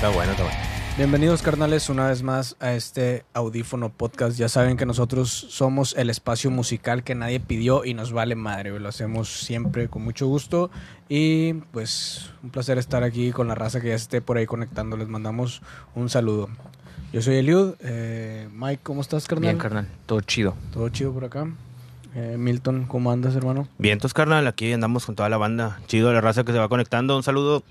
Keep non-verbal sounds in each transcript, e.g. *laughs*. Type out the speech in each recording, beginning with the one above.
Está bueno, está bueno. Bienvenidos carnales una vez más a este audífono podcast. Ya saben que nosotros somos el espacio musical que nadie pidió y nos vale madre. Lo hacemos siempre con mucho gusto y pues un placer estar aquí con la raza que ya esté por ahí conectando. Les mandamos un saludo. Yo soy Eliud. Eh, Mike, ¿cómo estás carnal? Bien, carnal. Todo chido. Todo chido por acá. Eh, Milton, ¿cómo andas hermano? Vientos, carnal. Aquí andamos con toda la banda. Chido la raza que se va conectando. Un saludo.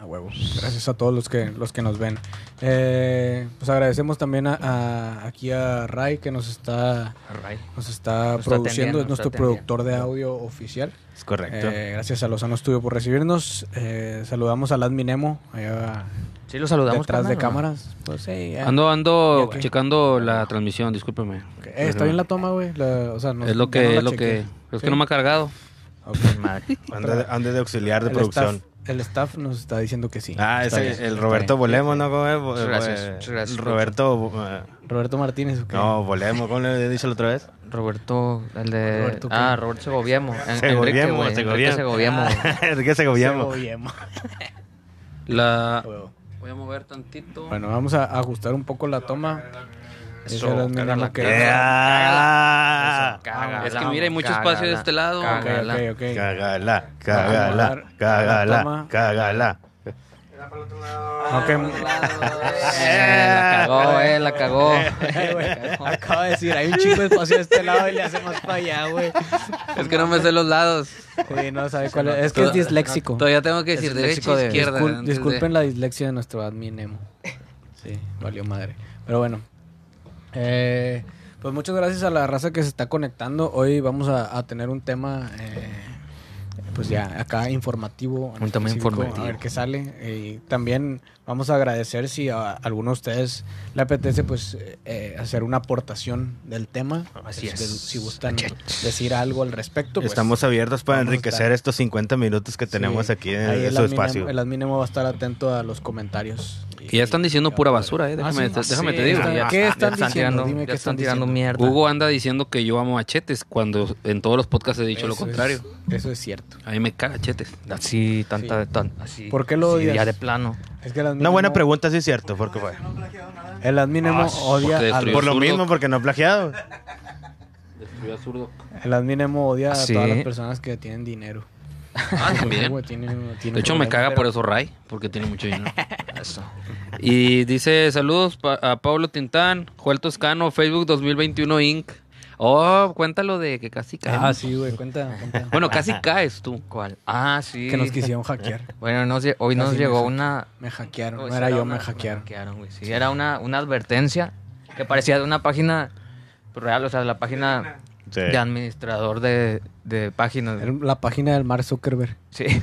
A huevo. Gracias a todos los que, los que nos ven. Eh, pues agradecemos también a, a- aquí a Ray que nos está, Ray. nos está Nos está produciendo, es nos nuestro productor de audio oficial. Es correcto. Eh, gracias a Lozano Studio por recibirnos. Eh, saludamos al Adminemo allá Sí, lo saludamos. detrás de ¿o no? cámaras. Pues, sí, eh, Ando, ando checando la transmisión, discúlpeme. eh, está bien la toma, güey. O sea, no- es lo que, no es lo que, es Sí. que no me ha cargado. Ok. Madre. ande, de, ande de auxiliar de El producción. staff, el staff nos está diciendo que sí. Ah, el Roberto. Bolemo, ¿no? ¿Cómo es? Muchas gracias, Eh, muchas gracias, Roberto. eh, Roberto Martínez. ¿o qué? No, Bolemo, ¿cómo le he dicho la otra vez? Roberto, el de. Roberto, ¿qué? ah, Roberto Segoviemo. En- *laughs* Enrique, Segoviemo, güey. Enrique Segoviemo. Segoviemo. *laughs* Enrique Segoviemo. Segoviemo. La, huevo. voy a mover tantito. Bueno, vamos a ajustar un poco la toma. Eso, el cágala, que-. Cágala, Es que mira, hay mucho espacio de este lado. Ok, Cágala. ok, ok. Cágala, Vamos a cágala, dar la cágala, toma. cágala. Ok. Eh, la cagó, eh, la cagó. Eh, *laughs* güey, Acabo de decir, hay un chingo de espacio de este lado y le hacemos para allá, güey. Es que no me sé los lados. Sí, no sabe cuál es. Es que es disléxico. Todavía tengo que decir derecha de- izquierda. Discul- antes de- disculpen la dislexia de nuestro admin Emo. Sí, valió madre. Pero bueno. Eh, pues muchas gracias a la raza que se está conectando. Hoy vamos a, a tener un tema, eh, pues ya acá informativo. Un tema informativo. A ver qué sale. Y también vamos a agradecer si a alguno de ustedes le apetece pues eh, hacer una aportación del tema. Así es. Si gustan decir algo al respecto. pues, Estamos abiertos para enriquecer estos 50 minutos que tenemos Sí. aquí en, su espacio. El admin Emo va a estar atento a los comentarios. Que ya están diciendo pura basura, eh. Ah, Déjame, sí. déjame Sí, te digo. ya- ¿Qué ya están diciendo? tirando, Dime ya qué están están tirando diciendo. mierda. Hugo anda diciendo que yo amo a Chetes cuando en todos los podcasts he dicho lo contrario. es- eso es cierto. A mí me caga Chetes. Así, tanta, tan, así. ¿Por qué lo sí, odias? Ya de plano. Es que el admin Una buena pregunta, sí es cierto, porque fue. El admin Emo Ah, odia porque a destruyó Por lo zurdo. mismo, porque no ha plagiado. Destruyó a zurdo. el admin Emo odia a Sí. todas las personas que tienen dinero. Ah, *laughs* también. Güey, tiene- tiene De hecho, me problemas. caga por eso Ray, porque tiene mucho dinero. *laughs* Eso. Y dice, saludos pa- a Pablo Tintán, Joel Toscano, Facebook 2021 Inc. Oh, cuéntalo de que casi cae. Ah, sí, güey, cuenta, cuenta. *laughs* Bueno, casi caes tú. ¿Cuál? Ah, sí. que nos quisieron hackear. *laughs* Bueno, nos hoy nos Casi me llegó una. Me hackearon. Pues No era yo, una- me hackearon. güey, sí, era una, una advertencia que parecía de una página real, o sea, la página Sí. de administrador de, de páginas. La página del Mark Zuckerberg. Sí. *laughs*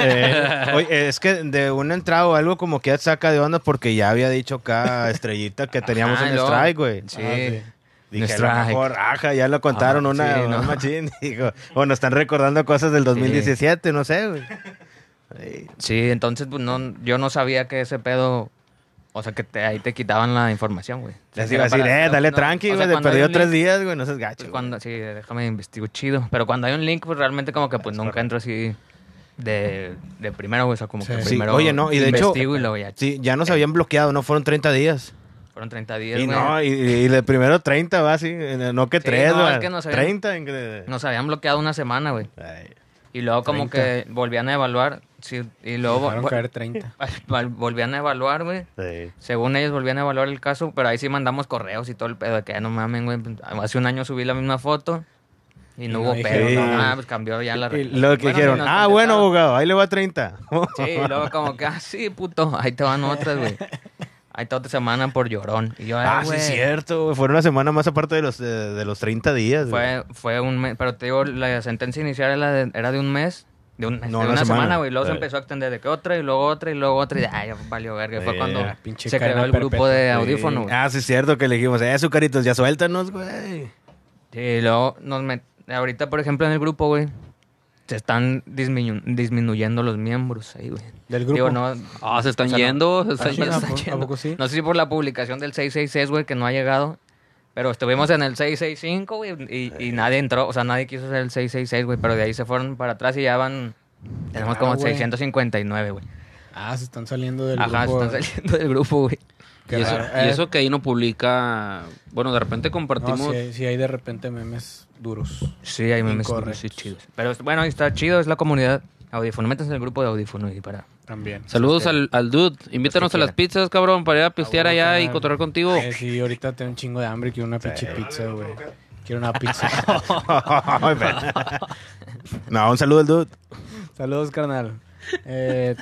Eh, oye, es que de una entrada o algo como que ya saca de onda porque ya había dicho acá Estrellita que teníamos Ajá, un strike, güey. Sí. Ah, sí. Dije, Un a lo mejor, ajá, ya lo contaron Ah, una, sí, una no. machín. *laughs* Digo, o nos están recordando cosas del 2017, no sé, güey. Sí, entonces pues no, yo no sabía que ese pedo, o sea, que te- ahí te quitaban la información, güey. Les Sí, iba a decir, eh, dale no, tranqui, o sea, güey, te cuando hay perdió tres link, días, güey, no seas pues, gacho. cuando, sí, déjame investigo chido. Pero cuando hay un link, pues realmente como que pues nunca entro así de, de primero, güey. O sea, como que Sí. Sí, primero oye, no, y de hecho- y ya. Sí, ya nos habían bloqueado, no fueron 30 días. Fueron 30 días, Y güey. no, y, y de primero 30 va así, no que Sí, 3, no, güey. es que nos habían- 30. en que- Nos habían bloqueado una semana, güey. Ay, Y luego como 30. que volvían a evaluar. Sí, y luego Dejaron caer 30. *laughs* vol- volvían a evaluar, güey. sí. Según ellos volvían a evaluar el caso, pero ahí sí mandamos correos y todo el pedo de que "Ah, no mamen, güey. Hace un año subí la misma foto y no Y no hubo pedo. no, nada. ah, pues cambió ya la Y Lo que Bueno, dijeron, ah, bueno, abogado, ahí le va 30. Sí, y luego como que, ah, sí, puto, ahí te van otras, güey. *laughs* Ahí te otra semana por llorón. Y yo, ah, "Ay, sí, güey". es cierto, güey. Fue una semana más aparte de los, de, de los 30 días. güey. Fue, fue un mes, pero te digo, la sentencia inicial era de, era de un mes. De, un, No, de una una semana. güey. Luego se empezó a extender de que otra y luego otra y luego otra. Y ay, ya valió verga. Fue Sí, cuando ya, pinche se creó el grupo de Sí. audífono, güey. Ah, sí, es cierto que le dijimos, eh, azucaritos, ya suéltanos, güey. Sí, y luego nos met... ahorita, por ejemplo, en el grupo, güey, se están disminu- disminuyendo los miembros ahí, güey. Del grupo. Digo, no, Ah, se están O sea, no- yendo. se Ah, están yendo. ¿a se están yendo. poco sí? No sé si por la publicación del 666, güey, que no ha llegado. Pero estuvimos en el 665, güey, y, y nadie entró, o sea, nadie quiso hacer el 666, güey, pero de ahí se fueron para atrás y ya van, tenemos Claro, como güey. 659, güey. Ah, se están saliendo del Ajá, grupo. están saliendo del grupo, güey. Y, eso, y Eh, eso que ahí no publica. Bueno, de repente No, compartimos. sí, hay- sí hay de repente memes duros. Sí, hay memes Incorrectos. sí chidos. Pero bueno, está chido, es la comunidad audífono. Métanse en el grupo de audífono y para... También. Saludos que- al, al dude. Invítanos a las pizzas, cabrón, para ir a pistear huevo, allá y cotorrear contigo. Eh, sí, ahorita tengo un chingo de hambre. Quiero una pinche pizza, güey. Quiero una pizza. *laughs* *laughs* No, un saludo al dude. Saludos, carnal. Eh,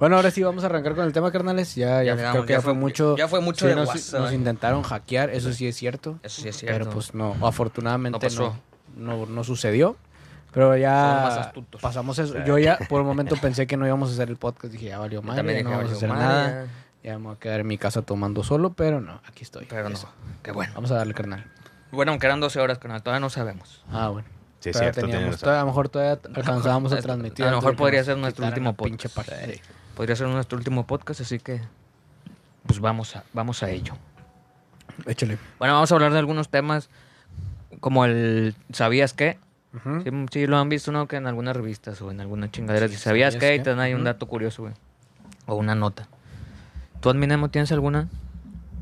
bueno, ahora sí vamos a arrancar con el tema, carnales. Ya, ya, Ya creo damos, que ya fue fue- mucho. ya fue mucho Sí, de nos, WhatsApp, nos intentaron hackear, eso sí es cierto. Eso sí es cierto. Pero pues no, afortunadamente No pasó. no, no, no sucedió. Pero ya pasamos eso. Yo ya por un momento pensé que no íbamos a hacer el podcast. Dije, ya valió madre, También ya no dije, vamos a hacer valió nada. Ya me voy a quedar en mi casa tomando solo, pero no, aquí estoy. Pero no, qué bueno. Vamos a darle, carnal. Bueno, aunque eran 12 horas, carnal, todavía no sabemos. Ah, bueno. Sí, Todavía cierto, teníamos- todavía- a lo mejor todavía alcanzábamos a A transmitir. lo antes mejor podría ser nuestro último pinche podcast. página. Sí. Podría ser nuestro último podcast, así que pues vamos a, vamos a ello. Échale. Bueno, vamos a hablar de algunos temas como el ¿sabías qué? Sí, sí, lo han visto, ¿no? Que en algunas revistas o en algunas chingaderas. Sí, dice, ¿Sabías, ¿sabías qué? Y te dan ahí un dato curioso, güey. O una nota. ¿Tú, Adminemo, tienes alguna?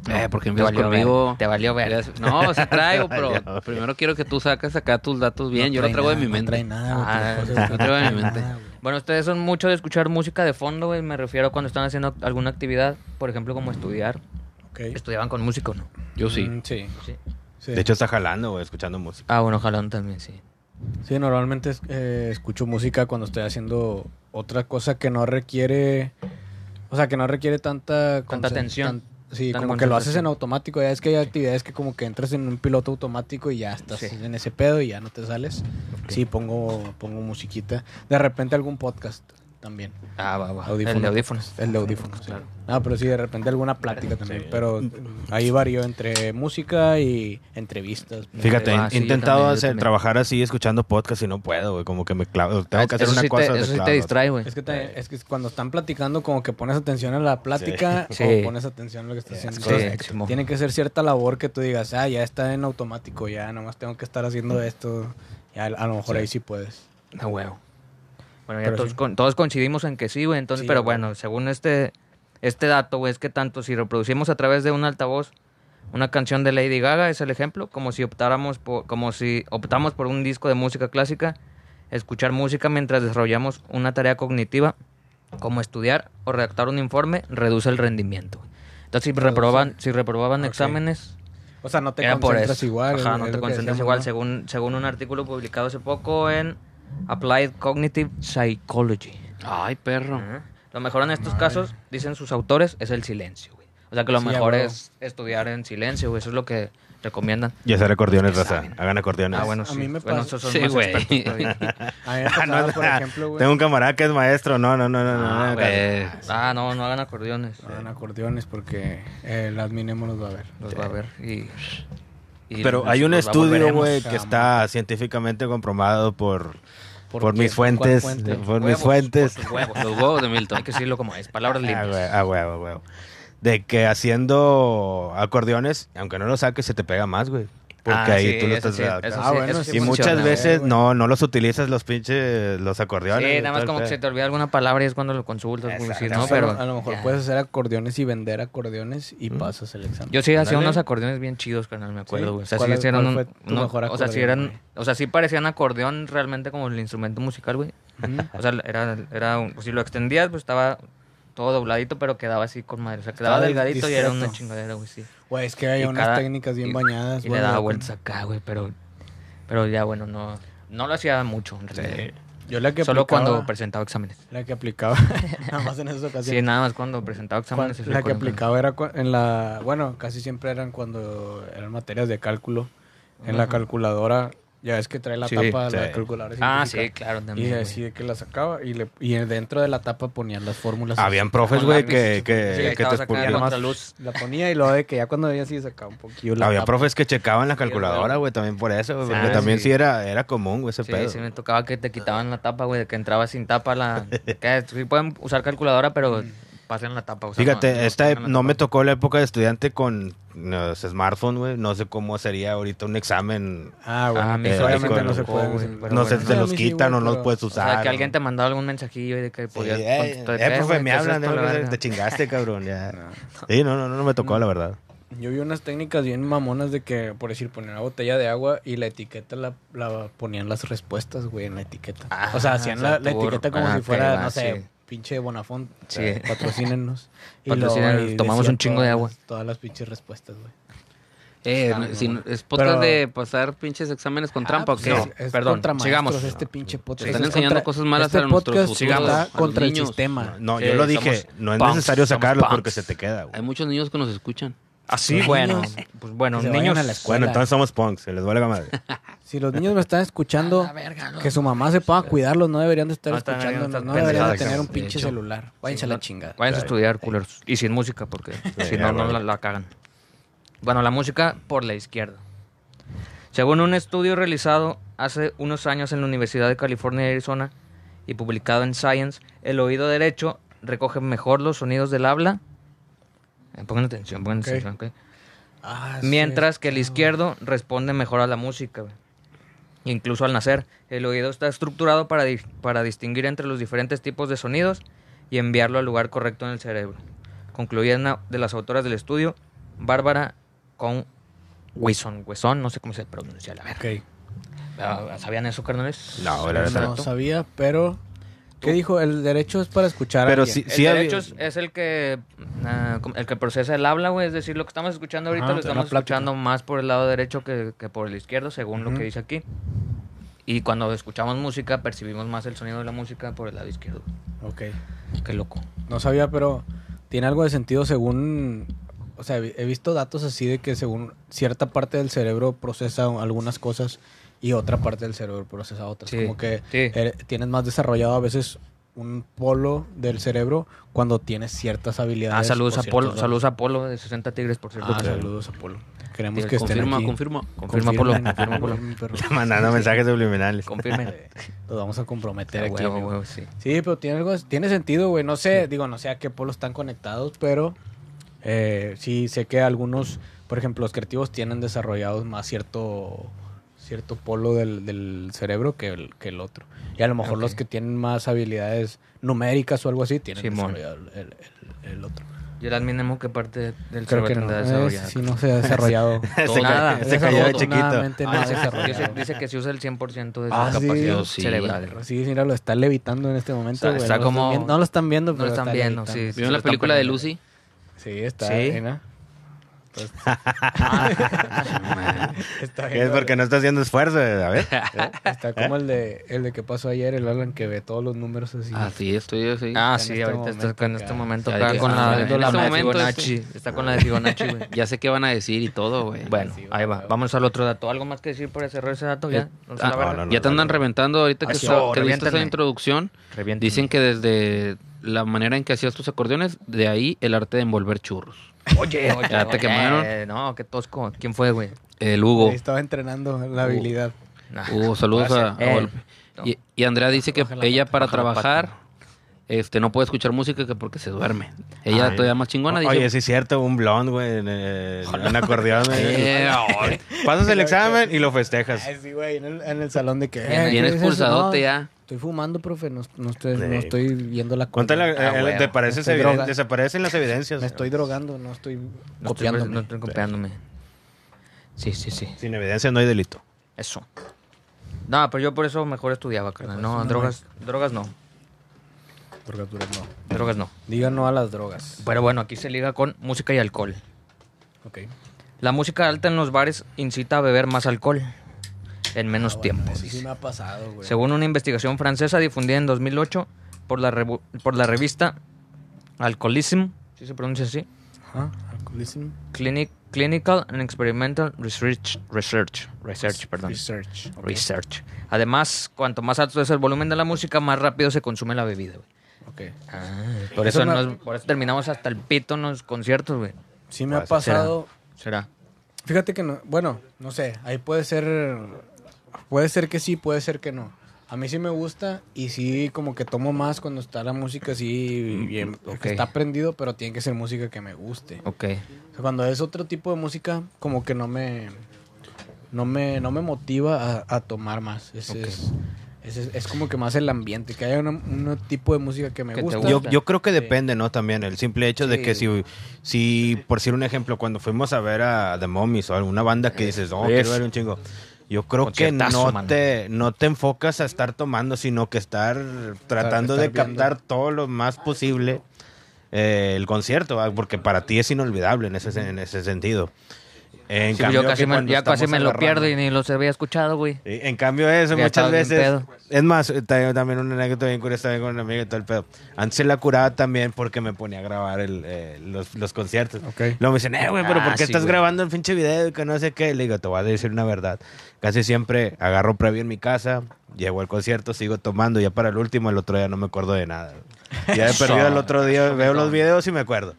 Eh, porque te valió conmigo. ver. Te valió ver. No, sí traigo, *laughs* pero primero quiero que tú saques acá tus datos bien. No Yo lo traigo de nada, mi mente. No trae nada, güey, Ah, no traigo de mi mente. nada, güey. Bueno, ustedes son mucho de escuchar música de fondo, güey. Me refiero a cuando están haciendo alguna actividad, por ejemplo, como estudiar. Ok. ¿Estudiaban con música o no? Yo sí. Mm, sí. Sí. sí. De hecho, está jalando, güey, escuchando música. Ah, bueno, jalón también, sí. Sí, normalmente eh, escucho música cuando estoy haciendo otra cosa que no requiere, o sea, que no requiere tanta Tanta atención, tan- sí, como que lo haces en automático. Ya es que hay actividades que como que entras en un piloto automático y ya estás Sí. en ese pedo y ya no te sales. Sí, pongo pongo musiquita. De repente algún podcast también. Ah, va, va. Audífono. El de audífonos. El de audífonos, Claro. No, pero sí, de repente alguna plática también. Sí. Pero ahí varió entre música y entrevistas. Fíjate, Ah, he sí, intentado también, hacer, trabajar así escuchando podcast y no puedo, güey. Como que me clavo. Tengo que hacer Eso una sí cosa. Te, eso sí te distrae, güey. Es que, es que cuando están platicando como que pones atención a la plática Sí. *laughs* o Sí. pones atención a lo que estás haciendo. Tiene que ser cierta labor que tú digas, ah, ya está en automático, ya nomás tengo que estar haciendo esto. Ya a lo mejor Sí. ahí sí puedes. Ah, huevo. Bueno, ya todos, sí. con- todos coincidimos en que sí, güey. Entonces, Sí, pero güey. bueno, según este, este dato, güey, es que tanto si reproducimos a través de un altavoz una canción de Lady Gaga, es el ejemplo, como si optáramos por, como si optamos por un disco de música clásica, escuchar música mientras desarrollamos una tarea cognitiva, como estudiar o redactar un informe, reduce el rendimiento. Entonces, si reprobaban, si reprobaban exámenes, O sea, no te concentras igual. Ajá, no te concentras igual, según, según un artículo publicado hace poco en Applied Cognitive Psychology. Ay, perro. Lo mejor en estos casos, dicen sus autores, es el silencio, güey. O sea que lo Sí, a mejor es estudiar en silencio, güey. Eso es lo que recomiendan. Y hacer acordeones, raza. Hagan acordeones. Ah, bueno, A sí. mí me bueno, pasa- esos son Sí, más güey. *laughs* A mí me *laughs* Ah, pasaba, no, por ejemplo, güey. Tengo un camarada que es maestro. No, no, no, no. no, Ah, no, güey. Ah, no, no hagan acordeones. Hagan acordeones porque eh, el adminemo los va a ver. Los va a ver y... y Pero hay un estudio, güey, que está científicamente comprobado por, ¿Por mis ¿Por cuál fuentes. fuente? Por mis fuentes. por huevos. Los huevos de Milton. Hay que decirlo como es, palabras Ah, limpias. ah, huevo, huevo. De que haciendo acordeones, aunque no lo saques, se te pega más, güey. Porque Ah, ahí sí, tú lo estás sí, Ah, sí, bueno, Y muchas funciona, veces güey. no, no los utilizas los pinches, los acordeones. Sí, nada más como que se te olvida alguna palabra y es cuando lo consultas, Exacto. ¿no? Pero a lo mejor ya. puedes hacer acordeones y vender acordeones y pasas el examen. Yo sí hacía unos acordeones bien chidos, carnal, me acuerdo, ¿Sí? güey. O sea, ¿Cuál sí cuál un- uno- mejor o sea, sí acordeón, eran, güey? o sea, sí parecían acordeón realmente como el instrumento musical, güey. O sea, era, era un- pues, si lo extendías, pues estaba todo dobladito, pero quedaba así con madre. O sea, quedaba Estaba delgadito y era una chingadera, güey, sí. Güey, es que hay Y unas cada- técnicas bien y- bañadas. Y le daba vueltas acá, güey, pero, pero ya, bueno, no, no lo hacía mucho, en realidad. Yo la que Solo aplicaba, cuando presentaba exámenes. La que aplicaba, *laughs* nada más en esas Sí, ocasiones. nada más cuando presentaba Cuan- exámenes. es la que aplicaba era cua- en la... Bueno, casi siempre eran cuando eran materias de cálculo. En la calculadora, ya ves que trae la Sí, tapa, sí. la calculadora Ah, científica. sí, claro, Y también. güey. así de que la sacaba y, le, y dentro de la tapa ponían las fórmulas. Habían profes, güey, que, sí, que, sí, te contra luz. La ponía y luego de que ya cuando veía así sacaba un poquillo la Había tapa. profes que checaban la Sí, calculadora, güey. también por eso, güey, Sí, porque ah, también sí. sí era, era común, güey, ese Sí, pedo. sí, me tocaba que te quitaban la tapa, güey, de que entraba sin tapa la... que sí pueden usar calculadora, pero pasen la tapa. o sea, Fíjate, no esta no me tocó la época de estudiante con no, smartphone, güey. No sé cómo sería ahorita un examen. Ah, bueno, Ah, sí obviamente me no se puede. güey, sí. sé, bueno. te A los sí, quitan güey, o no los puedes O usar. sea, que o- alguien te mandaba algún mensajillo y de que Sí, podías... eh, contestar, eh, profe, güey, me ¿qué es hablan, eh, te chingaste, cabrón. Ya. *laughs* Sí, no, no, no, me tocó, la verdad. Yo vi unas técnicas bien mamonas de que, por decir, ponían una botella de agua y la etiqueta la, la ponían las respuestas, güey, en la etiqueta. Ah, o sea, hacían o sea, la, etiqueta como ah, si fuera, va, no sé, sí. Pinche Bonafont. Sí. Eh, Patrocínenos. *laughs* Y Patrocínenos, tomamos un chingo de agua. Todas las pinches respuestas, güey. Eh, si-. ¿Es podcast Pero- de pasar pinches exámenes con trampa Ah, o pues qué? No, es, es perdón, contra maestros sigamos. este pinche podcast. Están Es enseñando contra- cosas malas este a nuestros podcast futuros, a contra el niños. sistema. No, Sí, yo lo dije. somos No es punks, necesario sacarlo punks. porque se te queda, güey. Hay muchos niños que nos escuchan. Así, bueno. niños Pues bueno, que se vayan niños... a la escuela. Bueno, entonces somos punks, se les vale la madre. *laughs* Si los niños me están escuchando, que su mamá se pueda cuidarlos, no deberían de estar No, no deberían de pendejadas, tener un de pinche hecho. celular. Váyanse a la chingada. Váyanse a estudiar, culeros. Y sin música, porque si no, ya, no güey. la, la cagan. Bueno, la música por la izquierda. Según un estudio realizado hace unos años en la Universidad de California de Arizona y publicado en Science, el oído derecho recoge mejor los sonidos del habla. Eh, pongan atención, pongan Ok. atención, ok. Ah, sí, Mientras que el izquierdo responde mejor a la música. güey. Incluso al nacer, el oído está estructurado para, di- para distinguir entre los diferentes tipos de sonidos y enviarlo al lugar correcto en el cerebro. Concluía una de las autoras del estudio, Bárbara con Wison. Wison, no sé cómo se pronuncia la verga. Ok. Ah, ¿Sabían eso, carnales? No, la verdad. No sabía, pero... ¿Qué dijo? El derecho es para escuchar a Pero El derecho es, es el que ah, el que procesa el habla, güey. Es decir, lo que estamos escuchando ahorita Ajá, lo estamos escuchando más por el lado derecho que, que por el izquierdo, según lo que dice aquí. Y cuando escuchamos música, percibimos más el sonido de la música por el lado izquierdo. Ok. Qué loco. No sabía, pero tiene algo de sentido según... O sea, he visto datos así de que según cierta parte del cerebro procesa algunas cosas y otra parte del cerebro procesa otras. Sí, Como que sí. eh, tienes más desarrollado a veces un polo del cerebro cuando tienes ciertas habilidades. Ah, saludos a Polo, saludos a Polo de 60 Tigres, por cierto. Ah, saludos a Polo. Queremos Sí, que estén Confirma, aquí. confirma. Confirma, Polo. *laughs* Confirma, Polo. confirmen, perro. Mandando mensajes subliminales. Confirmen. *laughs* Los vamos a comprometer Ah, aquí. huevo, amigo. huevo, sí. Sí, pero tiene algo, tiene sentido, güey. No sé, digo, no sé a qué polos están conectados, pero eh, sí sé que algunos, por ejemplo, los creativos tienen desarrollados más cierto cierto polo del, del cerebro que el, que el otro. Y a lo mejor los que tienen más habilidades numéricas o algo así tienen Simón. desarrollado el, el- el otro. Y el admin que parte del Creo cerebro que no. Eh, desarrollado. sí, no se ha desarrollado. *laughs* Se, Nada. se cayó de chiquito. No Ah, ha dice, desarrollado. dice- dice que se usa el 100% de su Ah, capacidad Sí. cerebral. Sí, mira, lo está levitando en este momento. Está- no como- están viendo- no lo están viendo, no pero lo están está viendo, levitando. sí. ¿Vieron la película de. Lucy? Sí, está. Sí. Pues, *laughs* está, es porque no está haciendo esfuerzo, a ver. *laughs* está como el de el de que pasó ayer, el Alan que ve todos los números así. Ah, sí, estoy así. Ah, En sí, este ahorita está en este momento acá con está la, este güey. Fibonacci. Está con la de Fibonacci, güey. Ya sé qué van a decir y todo, güey. *laughs* Bueno, Sí, ahí va. Vamos al otro dato. ¿Algo más que decir por cerrar ese dato? ¿Ya? ¿No se Ah, ya te andan reventando ahorita que, está- oh, que diste esa introducción. Dicen que desde la manera en que hacías tus acordeones, de ahí el arte de envolver churros. Oye, oye, Ya te oye, quemaron. No, qué tosco. ¿Quién fue, güey? El Hugo. Ahí estaba entrenando la habilidad. Hugo, saludos a, a Eh. Y, y Andrea dice que ella para trabajar este no puede escuchar música que porque se duerme. Ella Ay. todavía más chingona dice, Oye, sí es cierto, un blond, güey, en, acordeón. Eh, ay. *laughs* Pasas el examen y lo festejas. Ay, sí, güey, en el, en el salón de que... Bien- eh, bien expulsadote No, ya. Estoy fumando, profe, no, no estoy, Sí. no estoy viendo la cosa. Ah, eh, huevo. te pareces Estoy eviden- droga- desaparecen las evidencias. Me estoy drogando, no estoy No estoy, copiándome. no estoy copiándome. Sí, sí, sí. Sin evidencia no hay delito. Eso. No, pero yo por eso mejor estudiaba, carnal. No, no, drogas, drogas no. Drogas no. Drogas no. Digan no a las drogas. Pero bueno, aquí se liga con música y alcohol. Ok. La música alta en los bares incita a beber más alcohol en menos Ah, bueno, tiempo. eso sí me ha pasado, güey. Según una investigación francesa difundida en 2008 por la, por la revista Alcoholism, ¿sí se pronuncia así? Alcoholism. Clinic, Clinical and Experimental Research, Research, Research, perdón. Research. Research. Además, cuanto más alto es el volumen de la música, más rápido se consume la bebida. güey. Ok. por, Eso eso me- nos- por eso terminamos hasta el pito en los conciertos, güey. Sí me ha Puede ser. pasado. Será. Fíjate que no, bueno, no sé, ahí puede ser, puede ser que sí, puede ser que no. A mí sí me gusta y sí como que tomo más cuando está la música así bien, o Ok. que está prendido, pero tiene que ser música que me guste. Ok. O sea, cuando es otro tipo de música, como que no me no me, no me motiva a, a tomar más. Es, Ok. es, es, es- como que más el ambiente, que haya una- un tipo de música que me Que gusta. guste. Yo, yo creo que Sí. depende, ¿no? También el simple hecho de que si, si, por decir un ejemplo, cuando fuimos a ver a The Mummies o alguna banda que dices, oh, quiero ver un chingo. Yo creo que no te, no te enfocas a estar tomando, sino que estar tratando estar de captar todo lo más posible eh, el concierto, ¿va? porque para ti es inolvidable en ese, en ese sentido. En Sí, cambio yo casi me, ya casi me lo agarrando- pierdo y ni los había escuchado, güey. Sí, En cambio eso, Ya muchas veces... Es más, eh, también una anécdota bien curiosa también con una amiga y todo el pedo. Antes se la curaba también porque me ponía a grabar el, eh, los, los conciertos. Ok. Luego me dicen, eh, güey, pero Ah, ¿por qué sí, estás güey. grabando el pinche video y que no sé qué? Le digo, te voy a decir una verdad. Casi siempre agarro previo en mi casa, llego al concierto, sigo tomando, ya para el último, el otro día no me acuerdo de nada. Ya he *laughs* perdido el otro día, veo los videos y me acuerdo.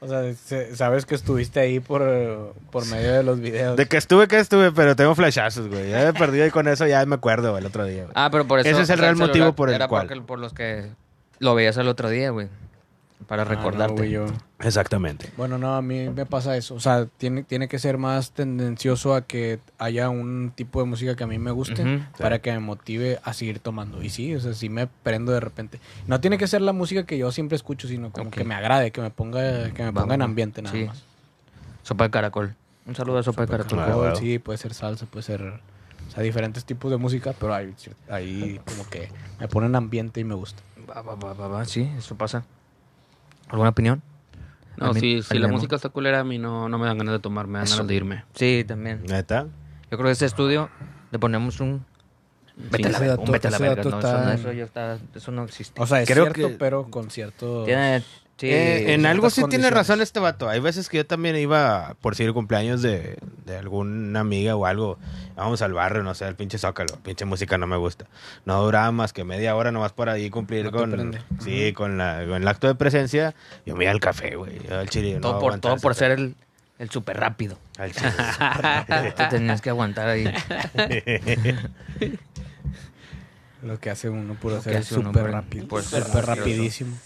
O sea, se- sabes que estuviste ahí por, por medio de los videos. De que estuve, que estuve, pero tengo flashazos, güey. Ya he perdido y con eso ya me acuerdo güey, el otro día. güey. Ah, pero por eso. Ese es el real motivo por el era cual. porque- por los que lo veías el otro día, güey. Para Ah, no, recordarte. güey, yo- Exactamente. Bueno, no, a mí me pasa eso. O sea, tiene, tiene que ser más tendencioso a que haya un tipo de música que a mí me guste para que me motive a seguir tomando. Y sí, o sea, sí me prendo de repente. No tiene que ser la música que yo siempre escucho, sino como que me agrade, que me ponga, que me ponga en ambiente nada Sí. más. Sopa de caracol. Un saludo a Sopa, de caracol. Sí, puede ser salsa, puede ser... O sea, diferentes tipos de música, pero ahí, ahí como que me pone en ambiente y me gusta. Va, va, va, va, va, Sí, eso pasa. ¿Alguna opinión? No, mí- si, si la música está culera, a mí no, no me dan ganas de tomar, me dan Eso. ganas de irme. Sí, también. ¿Neta? Yo creo que este estudio le ponemos un. Vete a la verga, un vete a la verga. eso, no, eso ya está, eso no existe. O sea, es Creo cierto, que- pero con cierto... Tiene. Sí, Eh, en algo sí tiene razón este vato. Hay veces que yo también iba, por si el cumpleaños de, de alguna amiga o algo, vamos al barrio, no sé, al pinche zócalo, pinche música no me gusta. No duraba más que media hora nomás por ahí cumplir No con, sí, con, la, con el acto de presencia. Yo me iba al café, güey, al chile. todo no por, todo por ser el, el súper rápido. Al chile. *laughs* Te tenías que aguantar ahí. *laughs* Lo que hace uno por hacer súper rápido. por Súper rapidísimo.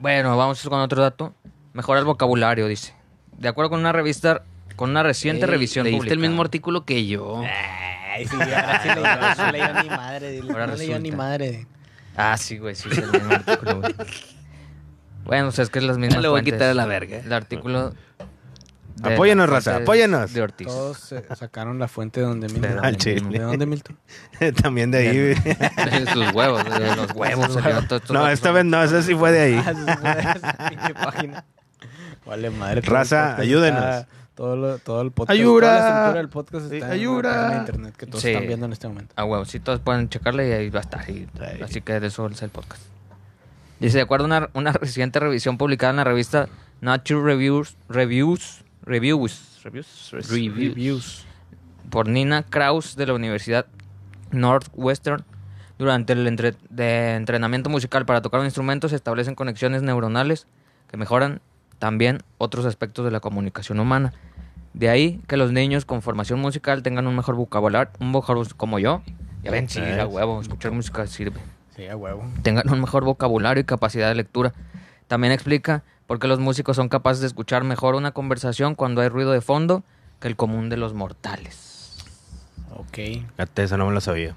Bueno, vamos con otro dato. Mejora el vocabulario, dice. De acuerdo con una revista, con una reciente Ey, revisión Leíste el mismo artículo que yo. Ay, sí, ahora sí leí, no leí ni madre. dile, Ahora no leí ni resulta. madre. Ah, sí, güey, sí, es el mismo artículo, güey. *laughs* Bueno, o sea, es que es las mismas *laughs* Le voy a quitar a la verga. El artículo... de Apóyanos, raza, apóyanos. De Ortiz. Todos eh, sacaron la fuente de donde *laughs* Milton. Al chile. ¿De dónde Milton? *laughs* también de ahí. güey. *laughs* Sus huevos. De los huevos. salió todo esto- no, esta vez no, esa sí fue de ahí. Pinche página. Vale, madre. todo el Raza, podcast ayúdenos. está- todo, lo- todo el podcast. Ayuda. Toda la estructura del podcast Sí, está ayuda. en la página de internet que todos Sí. están viendo en este momento. A huevo, sí, todos pueden checarle y ahí va a estar. y-. Así que de eso es el podcast. Dice, de acuerdo a una, una reciente revisión publicada en la revista Nature Reviews, Reviews, Reviews, Reviews, Reviews. Reviews. por Nina Kraus de la Universidad Northwestern. Durante el entre- de entrenamiento musical para tocar un instrumento se establecen conexiones neuronales que mejoran también otros aspectos de la comunicación humana. De ahí que los niños con formación musical tengan un mejor vocabulario, un vocabulario como yo. Ya ven, sí, a huevo, escuchar música sirve Sí, a huevo. tengan un mejor vocabulario y capacidad de lectura. También explica por qué los músicos son capaces de escuchar mejor una conversación cuando hay ruido de fondo que el común de los mortales. Ok. Fíjate, Eso no me lo sabía.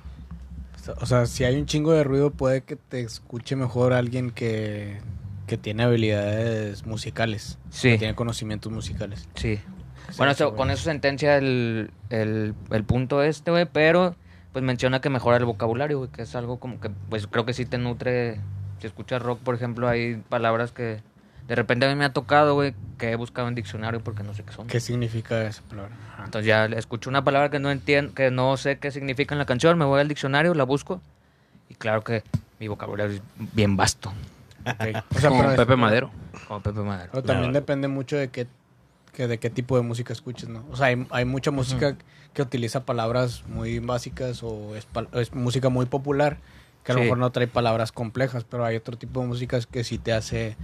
O sea, si hay un chingo de ruido, puede que te escuche mejor alguien que, que tiene habilidades musicales. Sí. Que tiene conocimientos musicales. Sí. Bueno, eso- con eso sentencia el, el, el punto este, güey, pero pues menciona que mejora el vocabulario, güey, que es algo como que, pues creo que sí te nutre. Si escuchas rock, por ejemplo, hay palabras que de repente a mí me ha tocado, güey, que he buscado en diccionario porque no sé qué son. ¿Qué significa esa palabra? Ajá. Entonces ya escucho una palabra que no entiendo, que no sé qué significa en la canción, me voy al diccionario, la busco y claro que mi vocabulario es bien vasto. O sea, Como Pepe Madero. como Pepe Madero. pero también depende mucho de qué, que de qué tipo de música escuches, ¿no? O sea, hay, hay mucha música que utiliza palabras muy básicas o es, música muy popular que a lo mejor no trae palabras complejas, pero hay otro tipo de música que sí te hace...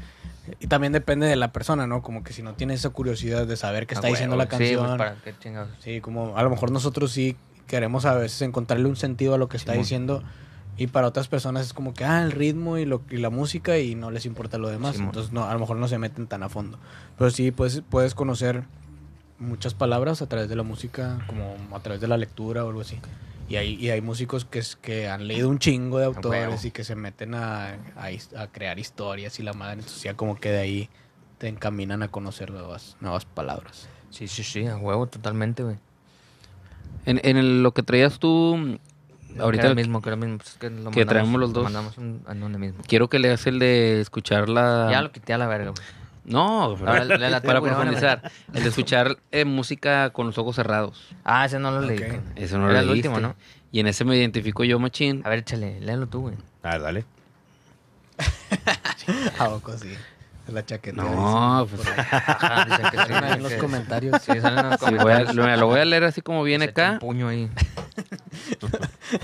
Y también depende de la persona, ¿no? Como que si no tienes esa curiosidad de saber qué Ah, está diciendo la Sí, canción. pues para qué chingados. Sí, como a lo mejor nosotros sí queremos a veces encontrarle un sentido a lo que está diciendo Y para otras personas es como que, ah, el ritmo y, lo, y la música y no les importa lo demás. Entonces, no, a lo mejor no se meten tan a fondo. Pero sí, pues, puedes conocer muchas palabras a través de la música, como a través de la lectura o algo así. Y hay, y hay músicos que, es, que han leído un chingo de autores y que se meten a, a a crear historias y la madre. Entonces ya como que de ahí te encaminan a conocer nuevas, nuevas palabras. Sí, sí, sí, a huevo, totalmente, güey. En, en el- lo que traías tú, Que ahorita era el mismo, que era mismo. pues, es que lo que mandamos- traemos los lo dos. Mandamos un, en donde mismo. quiero que leas el de escuchar la... Ya lo quité a la verga, güey. No, la para *laughs* tengo, profundizar. *laughs* El de escuchar eh, música con los ojos cerrados. Ah, ese no lo leí. Ok. carnal. Eso no Era lo el leíste. último, ¿no? Y en ese me identifico yo, machín. A ver, échale, léelo tú, güey. A ver, dale. *laughs* A poco sí. La chaqueta. No, pues, Ajá, dicen que sí, Salen ahí en los comentarios. Sí, salen en los sí, voy a- comentarios. lo, lo voy a leer así como viene Se acá. un puño ahí. *laughs*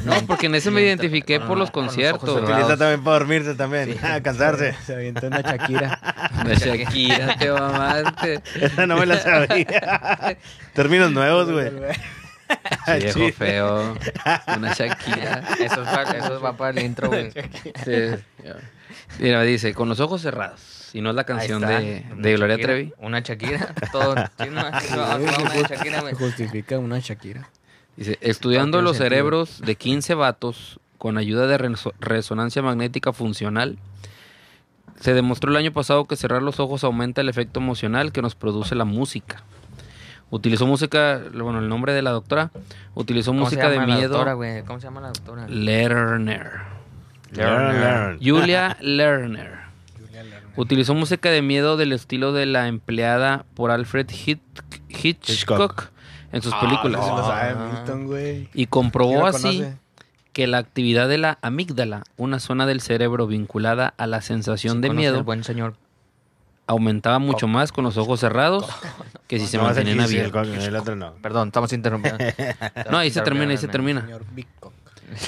No, porque en ese me identifiqué con por los conciertos. cerrados. Utiliza también para dormirse también, *laughs* a cansarse. Se avienta una Shakira. De Shakira, te mamaste. Esa no me la sabía. *laughs* Términos nuevos, güey. Sí, viejo feo. Una Shakira. Eso, es para, eso va para el intro, güey. Sí. Mira, dice, con los ojos cerrados. Y no es la canción de, de Gloria Shakira, Trevi. Una Shakira. *laughs* Todo. Sí, no, sí, no, no, una Shakira, güey. Justifica una Shakira. Dice, estudiando los cerebros de 15 vatos con ayuda de reso- resonancia magnética funcional, se demostró el año pasado que cerrar los ojos aumenta el efecto emocional que nos produce la música. Utilizó música, bueno, el nombre de la doctora, utilizó ¿Cómo se música de la miedo. doctora, güey? ¿Cómo se llama la doctora? Lerner. Learn, learn. Julia Lerner. Julia Lerner. Utilizó música de miedo del estilo de la empleada por Alfred Hitch- Hitchcock, Hitchcock. en sus películas. No se lo sabe Ah. Milton, güey. Y comprobó ¿Quién lo así conoce? que la actividad de la amígdala, una zona del cerebro vinculada a la sensación Sí, de miedo, al buen señor. aumentaba mucho más con los ojos cerrados *laughs* que si se No, ese mantenían abiertos. Perdón, estamos interrumpiendo. *laughs* No, ahí se termina, ahí se termina. Señor Big Cock.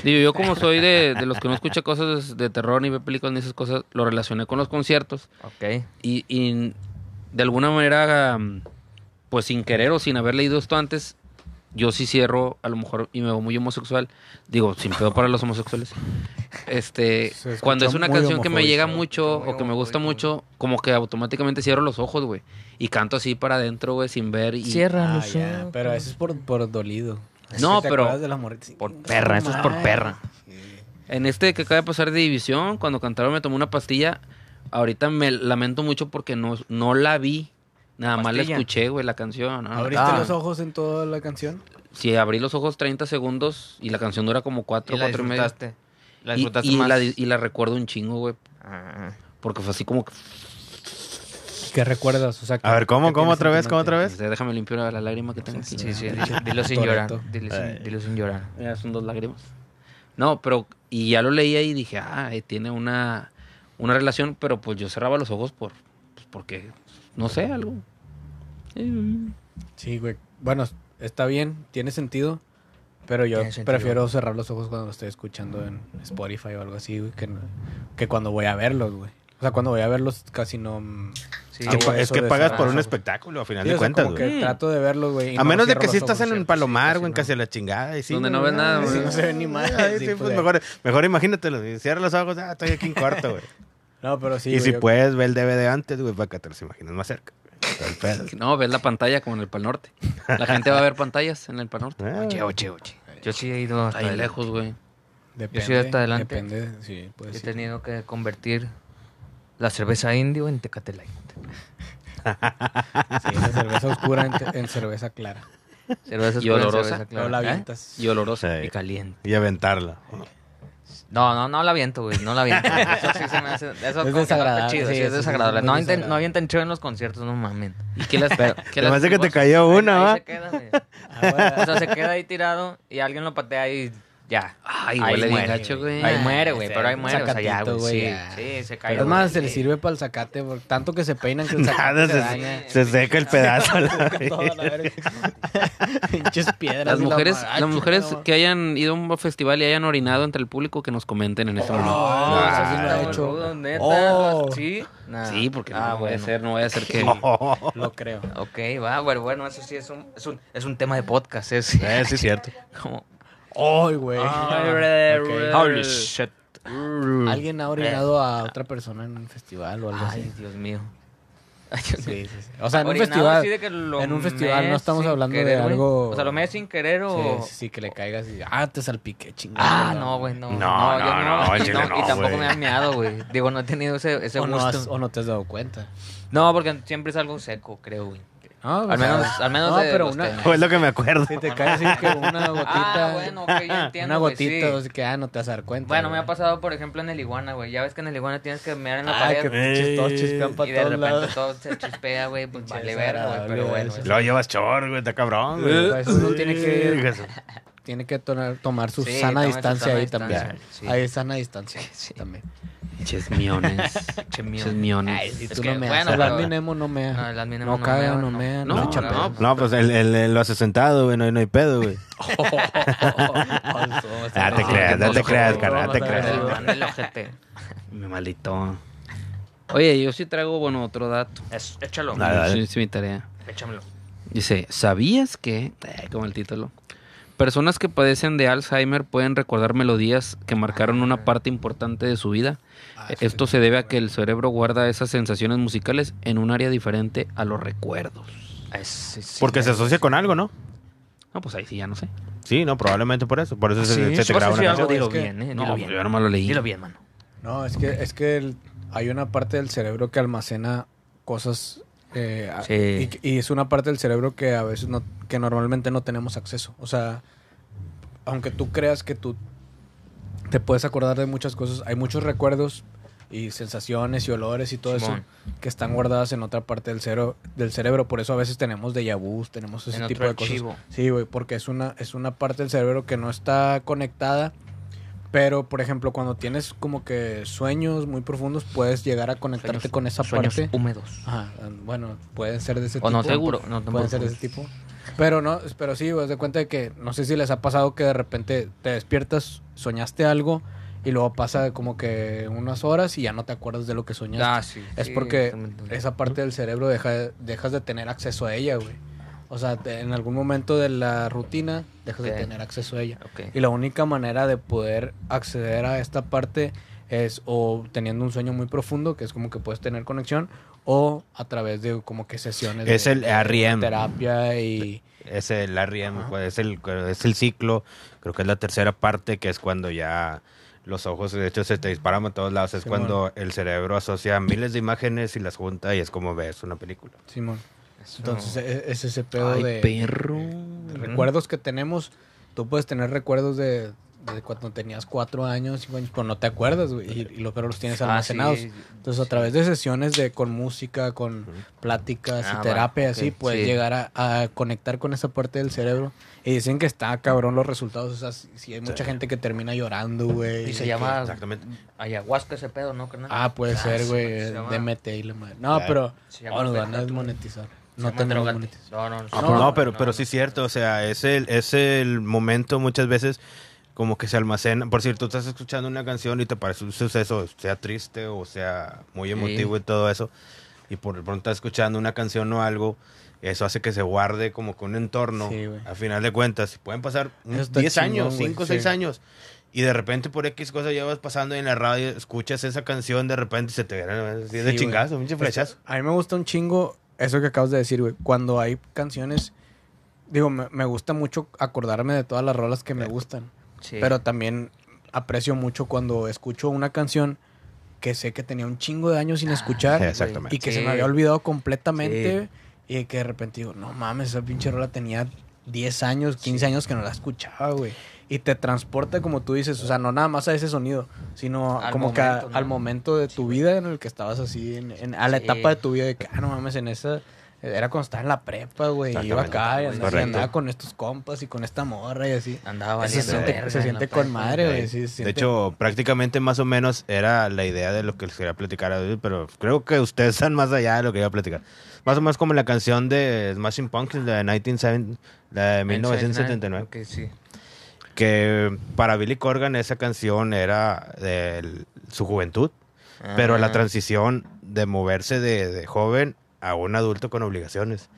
Digo, yo como soy de, de los que no escucha cosas de terror ni ve películas ni esas cosas, lo relacioné con los conciertos Ok. y, y de alguna manera, um, pues sin querer o sin haber leído esto antes, yo sí cierro, a lo mejor, y me veo muy homosexual, digo, sin pedo para los homosexuales. Este, cuando es una canción que me llega mucho o que me gusta mucho, como que automáticamente cierro los ojos, güey, y canto así para adentro, güey, sin ver y Cierra Ah, los ojos. pero eso es por, por dolido. No, ¿Te pero- de? Sí, Por perra, eso es por perra. Sí. En este que acaba de pasar de división, cuando cantaron me tomé una pastilla. Ahorita me lamento mucho porque no, no la vi. Nada más la escuché, güey, la canción. ¿no? ¿Abriste Ah. los ojos en toda la canción? Si abrí los ojos 30 segundos y la canción dura como 4, Y la 4 y medio. disfrutaste. La Y, disfrutaste y más. la, y la recuerdo un chingo, güey. Ah, Porque fue así como que... ¿Qué recuerdas? O sea, A ver, ¿cómo, ¿qué cómo otra vez? ¿Cómo otra vez? déjame limpiar la lágrima que tengo aquí. sí, sí. Dilo sin llorar. Dilo sin, dilo sin llorar. Mira, son dos lágrimas. No, pero... Y ya lo leía y dije, ah, eh, tiene una, una relación, pero pues yo cerraba los ojos por... Pues porque, no sé, algo. Sí, güey. Bueno, está bien, tiene sentido. Pero yo prefiero cerrar los ojos cuando lo estoy escuchando en Spotify o algo así, güey, que, que cuando voy a verlos, güey. O sea, cuando voy a verlos casi no... Sí, Que es que pagas por un espectáculo, a final Sí, de o sea, cuentas, como güey. que trato de verlos, güey. A no menos de que sí estás en sí, el Palomar, sí, güey, en no. casi a la chingada. Y sí, Donde no ves nada, güey. Sí, no se ve ni sí, sí, pues, pues mejor, mejor imagínatelo. Cierra los ojos, ah, estoy aquí en corto, güey. *laughs* No, pero sí, y güey, si yo- puedes ver el DVD antes, güey, para que te los imagines más cerca. No, ves la pantalla como en el Pal Norte. La gente va a ver pantallas en el Pal Norte. Ah, Oye, oye, oye. Yo sí he ido hasta lejos, güey. Depende, sí hasta adelante. Depende, sí, pues He sí. tenido que convertir la cerveza indio en Tecate Light. Sí, la cerveza oscura en, en cerveza clara. Cerveza Y olorosa. cerveza clara. la ¿Eh? avientas. Y olorosa. Sí. Y caliente. Y aventarla. No, no, no la aviento, güey. No la aviento. Eso sí se me hace. Eso no está desagradable, chido, sí, sí, es desagradable. es No, desagradable. no avienten chido en los conciertos, no mamen. ¿Y qué las pero Que me hace que te cayó una, Ahí ¿va? se queda, güey. Ah, bueno. O sea, se queda ahí tirado y alguien lo patea y ya. Ay, Ahí huele muere, gacho, güey. Ahí muere, güey, pero ahí muere. O sea, ya, sacatito, güey. Sí, sí, se cae. Es más, se le sirve para el zacate, por tanto que se peinan que el *laughs* zacate Nada, se, se, daña. se seca el pedazo. la Todo a la *laughs* verga. *laughs* Pinches piedras. Las la mujeres, las mujeres no. que hayan ido a un festival y hayan orinado entre el público que nos comenten en este momento. Oh, No, eso sí sí lo está hecho. rudo, neta. Oh. Sí. Nah. Sí, porque Ah, no voy a bueno. ser, no voy a hacer que. Lo creo. Ok, va, bueno, bueno, eso sí es un, es un, es un tema de podcast, es Eh, sí, es cierto. como, ¡Ay, güey! Ok. Holy shit. ¿Alguien ha orinado a otra persona en un festival o algo Ay, así? Dios mío. Ay, Dios mío. Sí, sí, sí. O sea, en un festival. así de que lo en un festival, no estamos hablando de querer, algo- O sea, lo mees sin querer o. Sí, sí, sí, que le caigas y. Ah, te salpiqué, chingada. Ah, no, güey, no. No, yo no, no, al chile no, Y tampoco güey. me han meado, güey. Digo, no he tenido ese, ese O no, gusto. has- o no te has dado cuenta. No, porque siempre es algo seco, creo, güey. Ah, Al menos, al menos no, de pero los una- tenis. O es lo que me acuerdo. Si te cae así que una gotita. Ah, bueno, ok, yo entiendo, Una güey, gotita, sí. o sea, que ah, no te vas a dar cuenta. Bueno, me güey. ha pasado, por ejemplo, en el iguana, güey. Ya ves que en el iguana tienes que mear en la Ah, que pared. pinches todos chispean para Y de repente lados. todo se chispea, güey. Pues vale verga, güey. Pero bueno. eso. eso- Lo llevas chor, güey, está cabrón, güey. Entonces uno tiene que, tiene que tomar, tomar su Sí, sana toma su distancia sana ahí distancia, también. sí. Ahí es sana distancia Sí. también. Pinches miones. Che, mío. Pinches miones. Ay, si Es tú que, no me bueno, el admin emo no mea. No, el admin emo no no caga, mea, no no. mea, no, No, no. No, pues él, él- él lo hace sentado, güey, no, no hay pedo, güey. Ah, te creas, no te creas, carnal, te creas. Me maldito. Oye, yo sí traigo, bueno, otro dato. Es- Échalo. Dale, dale. Sí, es mi tarea. Échamelo. Dice, ¿sabías que, eh, como el título, personas que padecen de Alzheimer pueden recordar melodías que marcaron una parte importante de su vida? Ah, Eh. Esto se debe a que el cerebro guarda esas sensaciones musicales en un área diferente a los recuerdos. Sí, Porque se asocia con algo, ¿no? No, pues ahí sí ya no sé. Sí, no, probablemente por eso. Por eso se, Sí, se te graba una canción. dilo Es que- bien, eh. No, Dilo yo bien. nomás lo leí. Dilo bien, mano. No, es que, es que el- hay una parte del cerebro que almacena cosas eh, Sí. y, y es una parte del cerebro que a veces no, que normalmente no tenemos acceso. O sea, aunque tú creas que tú te puedes acordar de muchas cosas, hay muchos recuerdos y sensaciones y olores y todo Simón. eso que están guardadas en otra parte del cerebro, del cerebro. Por eso a veces tenemos déjà vus, tenemos ese En tipo de cosas. Sí, güey, porque es una, es una parte del cerebro que no está conectada. Pero, por ejemplo, cuando tienes como que sueños muy profundos, puedes llegar a conectarte Sueños- con esa sueños parte. húmedos. Ajá, bueno, pueden ser de ese O tipo. no te pro- no pueden ser de ese tipo. Pero no, pero sí, güey, de cuenta de que no sé si les ha pasado que de repente te despiertas, soñaste algo y luego pasa como que unas horas y ya no te acuerdas de lo que soñaste. Ah, sí. es sí, porque esa parte del cerebro deja, dejas de tener acceso a ella, güey. O sea, te- en algún momento de la rutina dejas de tener acceso a ella. Y la única manera de poder acceder a esta parte es o teniendo un sueño muy profundo, que es como que puedes tener conexión, o a través de como que sesiones Es de, el REM. terapia y... Es el REM, pues, es el, es el ciclo. Creo que es la tercera parte, que es cuando ya los ojos, de hecho, se te disparan a todos lados. Es Sí, cuando el cerebro asocia miles de imágenes y las junta y es como ves una película. Simón. Eso. Entonces e- es ese pedo Ay, de, perro. de recuerdos que tenemos. Tú puedes tener recuerdos de, de cuando tenías cuatro años, cinco años, pero no te acuerdas, güey. Y, y lo pero los tienes Ah, almacenados. sí, Entonces, a través de sesiones de con música, con pláticas Ah, y va, terapia, así, puedes sí. llegar a, a conectar con esa parte del cerebro. Y dicen que está cabrón los resultados. O sea, si, si hay mucha Sí. gente que termina llorando, güey. Y se llama Exactamente. ayahuasca ese pedo, ¿no? Ah, puede ser, sí, güey. DMT y la madre. No, pero. Se llama Oh, nos van a desmonetizar. No tenemos drogante. monetización. No, no, No, No, no, pero, pero sí es cierto, o sea, es el, es el momento muchas veces como que se almacena, por cierto, tú estás escuchando una canción y te parece un suceso, sea triste o sea muy emotivo y todo eso, y por pronto estás escuchando una canción o algo, eso hace que se guarde como que un entorno, Sí, a final de cuentas, pueden pasar Eso unos está 10 chingón, años, güey, 5 o sí. 6 años, y de repente por X cosas ya vas pasando y en la radio, escuchas esa canción, de repente se te viene así Sí, de chingazo, pinche flechazo. A mí me gusta un chingo eso que acabas de decir, güey. Cuando hay canciones, digo, me, me gusta mucho acordarme de todas las rolas que me gustan. Sí. Pero también aprecio mucho cuando escucho una canción que sé que tenía un chingo de años sin escuchar Sí, exactamente. y que Sí. se me había olvidado completamente y que de repente digo, no mames, esa pinche rola tenía 10 años, 15 años que no la escuchaba, güey. Y te transporta, como tú dices, o sea, no nada más a ese sonido, sino Al como que a- momento, ¿no? al momento de tu vida en el que estabas así, en, en- a la Sí. etapa de tu vida de que, ah, no mames, en esa... Era cuando estaba en la prepa, güey. Iba acá y andaba, y andaba con estos compas y con esta morra y así. Andaba se siente, se en siente con prepa. madre, güey. Sí. sí, De hecho, prácticamente más o menos era la idea de lo que les quería platicar, hoy, pero creo que ustedes están más allá de lo que iba a platicar. Más o menos como la canción de Smashing Pumpkins, la de, 1970, la de 1979, Ok, sí. Que para Billy Corgan esa canción era de su juventud, pero la Ah. transición de moverse de, de joven a un adulto con obligaciones.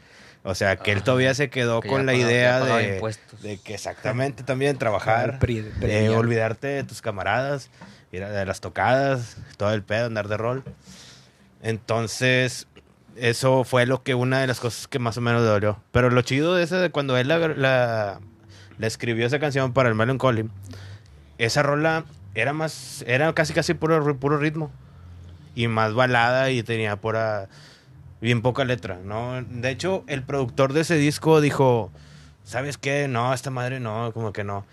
O sea, que él todavía se quedó Que con la pagaba- idea de, que exactamente también trabajar, eh, olvidarte de tus camaradas, ir a de las tocadas, todo el pedo, andar de rol. Entonces, eso fue lo que una de las cosas que más o menos le dolió. Pero lo chido de ese de cuando él la, la- la escribió esa canción para el Melancholy, esa rola era más, era casi casi puro, puro ritmo. Y más balada y tenía pura, bien poca letra, ¿no? De hecho, el productor de ese disco dijo, ¿sabes qué? No, esta madre no, como que no.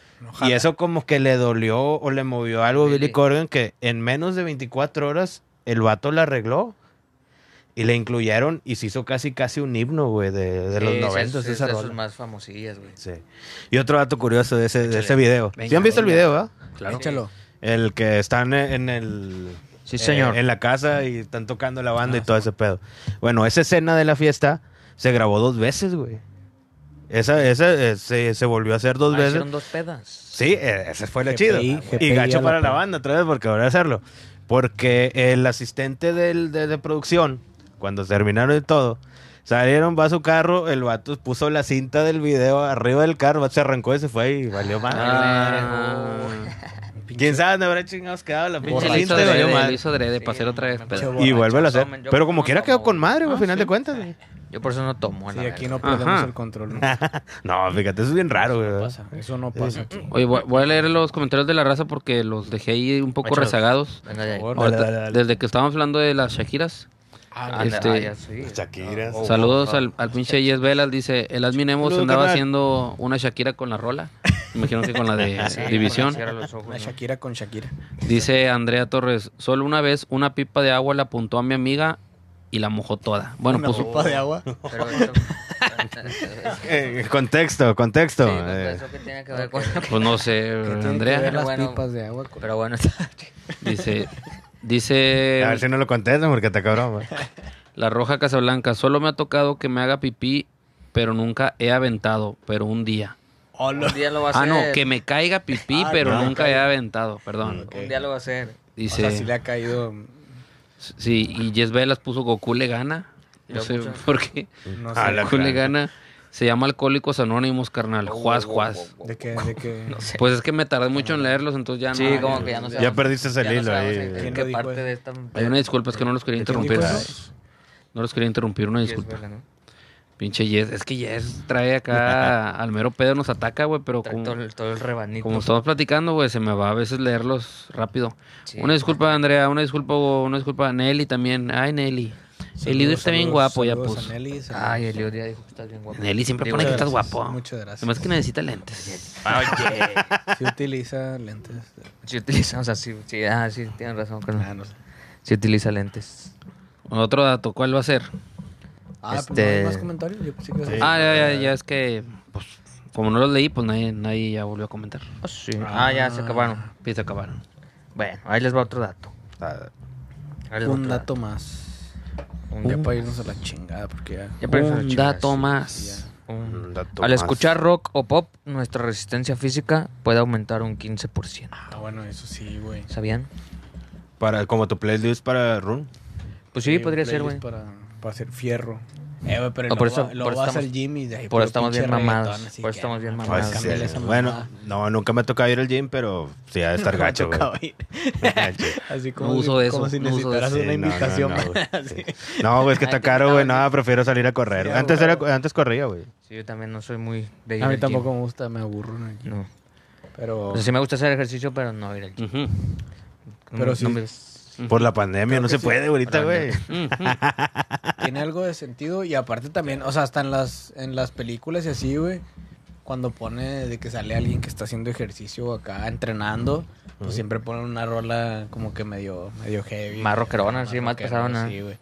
Y eso como que le dolió o le movió algo a Billy Billy. Corgan que en menos de 24 horas el vato la arregló y le incluyeron y se hizo casi casi un himno, güey, de, de los Sí, sí, 90 sí, esa es de rola. sus más famosillas, güey. Sí. Y otro dato curioso de ese, de ese video. ¿Sí Venga, han visto el video, va? Claro. Échalo. El que están en el... Sí, eh, señor. en la casa y están tocando la banda Ah, y todo ese pedo. Bueno, esa escena de la fiesta se grabó dos veces, güey. Esa, esa eh, se, se volvió a hacer dos Ah, veces. hicieron dos pedas. Sí, eh, ese fue lo GPI, chido. GPI y gacho la para la banda otra vez porque voy a hacerlo. Porque el asistente del, de, de producción, cuando terminaron de todo, salieron, va a su carro, el vato puso la cinta del video arriba del carro, el vato se arrancó y se fue y valió más. Ah, ¿Quién sabe dónde habrá chingados quedado la pinche lo Borracho hizo cinta y valió madre. lo hizo adrede para Sí, hacer otra vez me- Y vuelve a hacer. Pero como eso quiera quedó con madre, güey, Ah, al final sí. de cuentas. güey. Yo por eso no tomo. Sí, la aquí no perdemos Ajá. el control. No, *laughs* No, fíjate, eso es bien raro, güey. no pasa. Eso no pasa aquí. Oye, voy, voy a leer los comentarios de la raza porque los dejé ahí un poco rezagados. Venga favor. Dale, dale, dale. Desde que estábamos hablando de las Shakiras. Ah, este, ah, ya, sí. Shakira. Oh, Saludos oh, al, al pinche Yes Velas. Dice, el admin Emo se Saludos, andaba carnal. haciendo una Shakira con la rola. Imagino que con la de *laughs* Sí, División. ojos, Una ¿no? Shakira con Shakira. Dice Andrea Torres, solo una vez una pipa de agua le apuntó a mi amiga y la mojó toda. Bueno, Una pues copa de agua. Pero *laughs* eso... *laughs* Eh, contexto, contexto. Sí, eh. eso que tiene que ver con... pues no sé, ¿Qué tiene que ver Andrea. las Bueno, pipas de agua con- Pero bueno, Dice, dice a ver si no lo contestan porque te cabrón. *laughs* la Roja Casablanca, solo me ha tocado que me haga pipí, pero nunca he aventado, pero un día. un día lo va a hacer. Ah, no, que me caiga pipí, Ah, pero nunca he aventado, perdón. Un día lo va a hacer. Dice, O sea, si le ha caído. sí, y Yes Velas puso Goku le gana. No sé por qué. No sé. Goku le gana. Se llama Alcohólicos Anónimos, carnal. Oh, Juaz, oh, juaz. oh, oh. De que. De que... *laughs* No sé. Pues es que me tardé mucho en leerlos, entonces ya no. Sí, como que ya no sé. Ya perdiste no hilo sabemos ahí, en- güey. en ¿Quién qué parte eso? de esta... Hay una disculpa, es que no los quería ¿Quién interrumpir. eso? No los quería interrumpir, una disculpa. ¿no? Pinche Yes. Es que Yes trae acá *laughs* al mero pedo, nos ataca, güey, pero como, todo, el, todo el rebanito. como estamos platicando, güey, se me va a veces leerlos rápido. Sí. Una disculpa, Andrea, una disculpa, una disculpa. Nelly también. Ay, Nelly. El Lido está bien Saludos, guapo, ya saludos pues. a Nelly, saludos. Ay, Elio ya dijo que estás bien guapo. Nelly siempre Digo, pone que Muchas estás gracias, guapo. Muchas gracias. Además que necesita lentes. Oye. Sí utiliza lentes. Si utiliza, o sea, sí, sí, ah, sí, tienes razón. Ah, no sé. Sí utiliza lentes. Otro dato, ¿cuál va a ser? Ah, pues Este- no hay más comentarios. Yo pensé que Sí. Ah, ya, ya, ya, es que, pues, como no los leí, pues nadie, nadie ya volvió a comentar. Oh, sí. Ah, ya se acabaron. Y se acabaron. Bueno, ahí les va otro dato. Ah, Ahí les va Un dato más. Un, para irnos a la chingada, porque ya. Ya para irnos a la Un chingada, dato más. Un- un dato Al más. escuchar rock o pop, nuestra resistencia física puede aumentar un 15%. Ah, bueno, eso sí, güey. ¿Sabían? Para, como tu playlist para Run. Pues sí, podría ser, güey. playlist Para, para hacer fierro. Eh, pero luego, por eso- va- luego por eso al gym y de ahí por eso estamos bien mamados, por eso que, estamos bien no, mamados. Pues, sí. Bueno, no, nunca me ha tocado ir al gym, pero sí ha de estar *laughs* gacho, güey. *laughs* *laughs* Así como, No uso si, eso, como si no necesitaras una no, no, invitación. no, güey. No, es que está caro, güey. Nada, prefiero salir a correr. Antes, güey. era, antes corría, güey. Sí, yo también no soy muy de ir A mí tampoco me gusta, me aburro. ¿no? No. Pero, O sea, sí me gusta hacer ejercicio, pero no ir al gym. No Pero sí. Por la pandemia, Creo no se sí. puede ahorita, güey. *laughs* tiene algo de sentido y aparte también, o sea, hasta en las, en las películas y así, güey, cuando pone de que sale alguien que está haciendo ejercicio acá entrenando, pues siempre ponen una rola como que medio, medio heavy. Más rockerona, sí, más rockerona, pesadona. Sí, güey.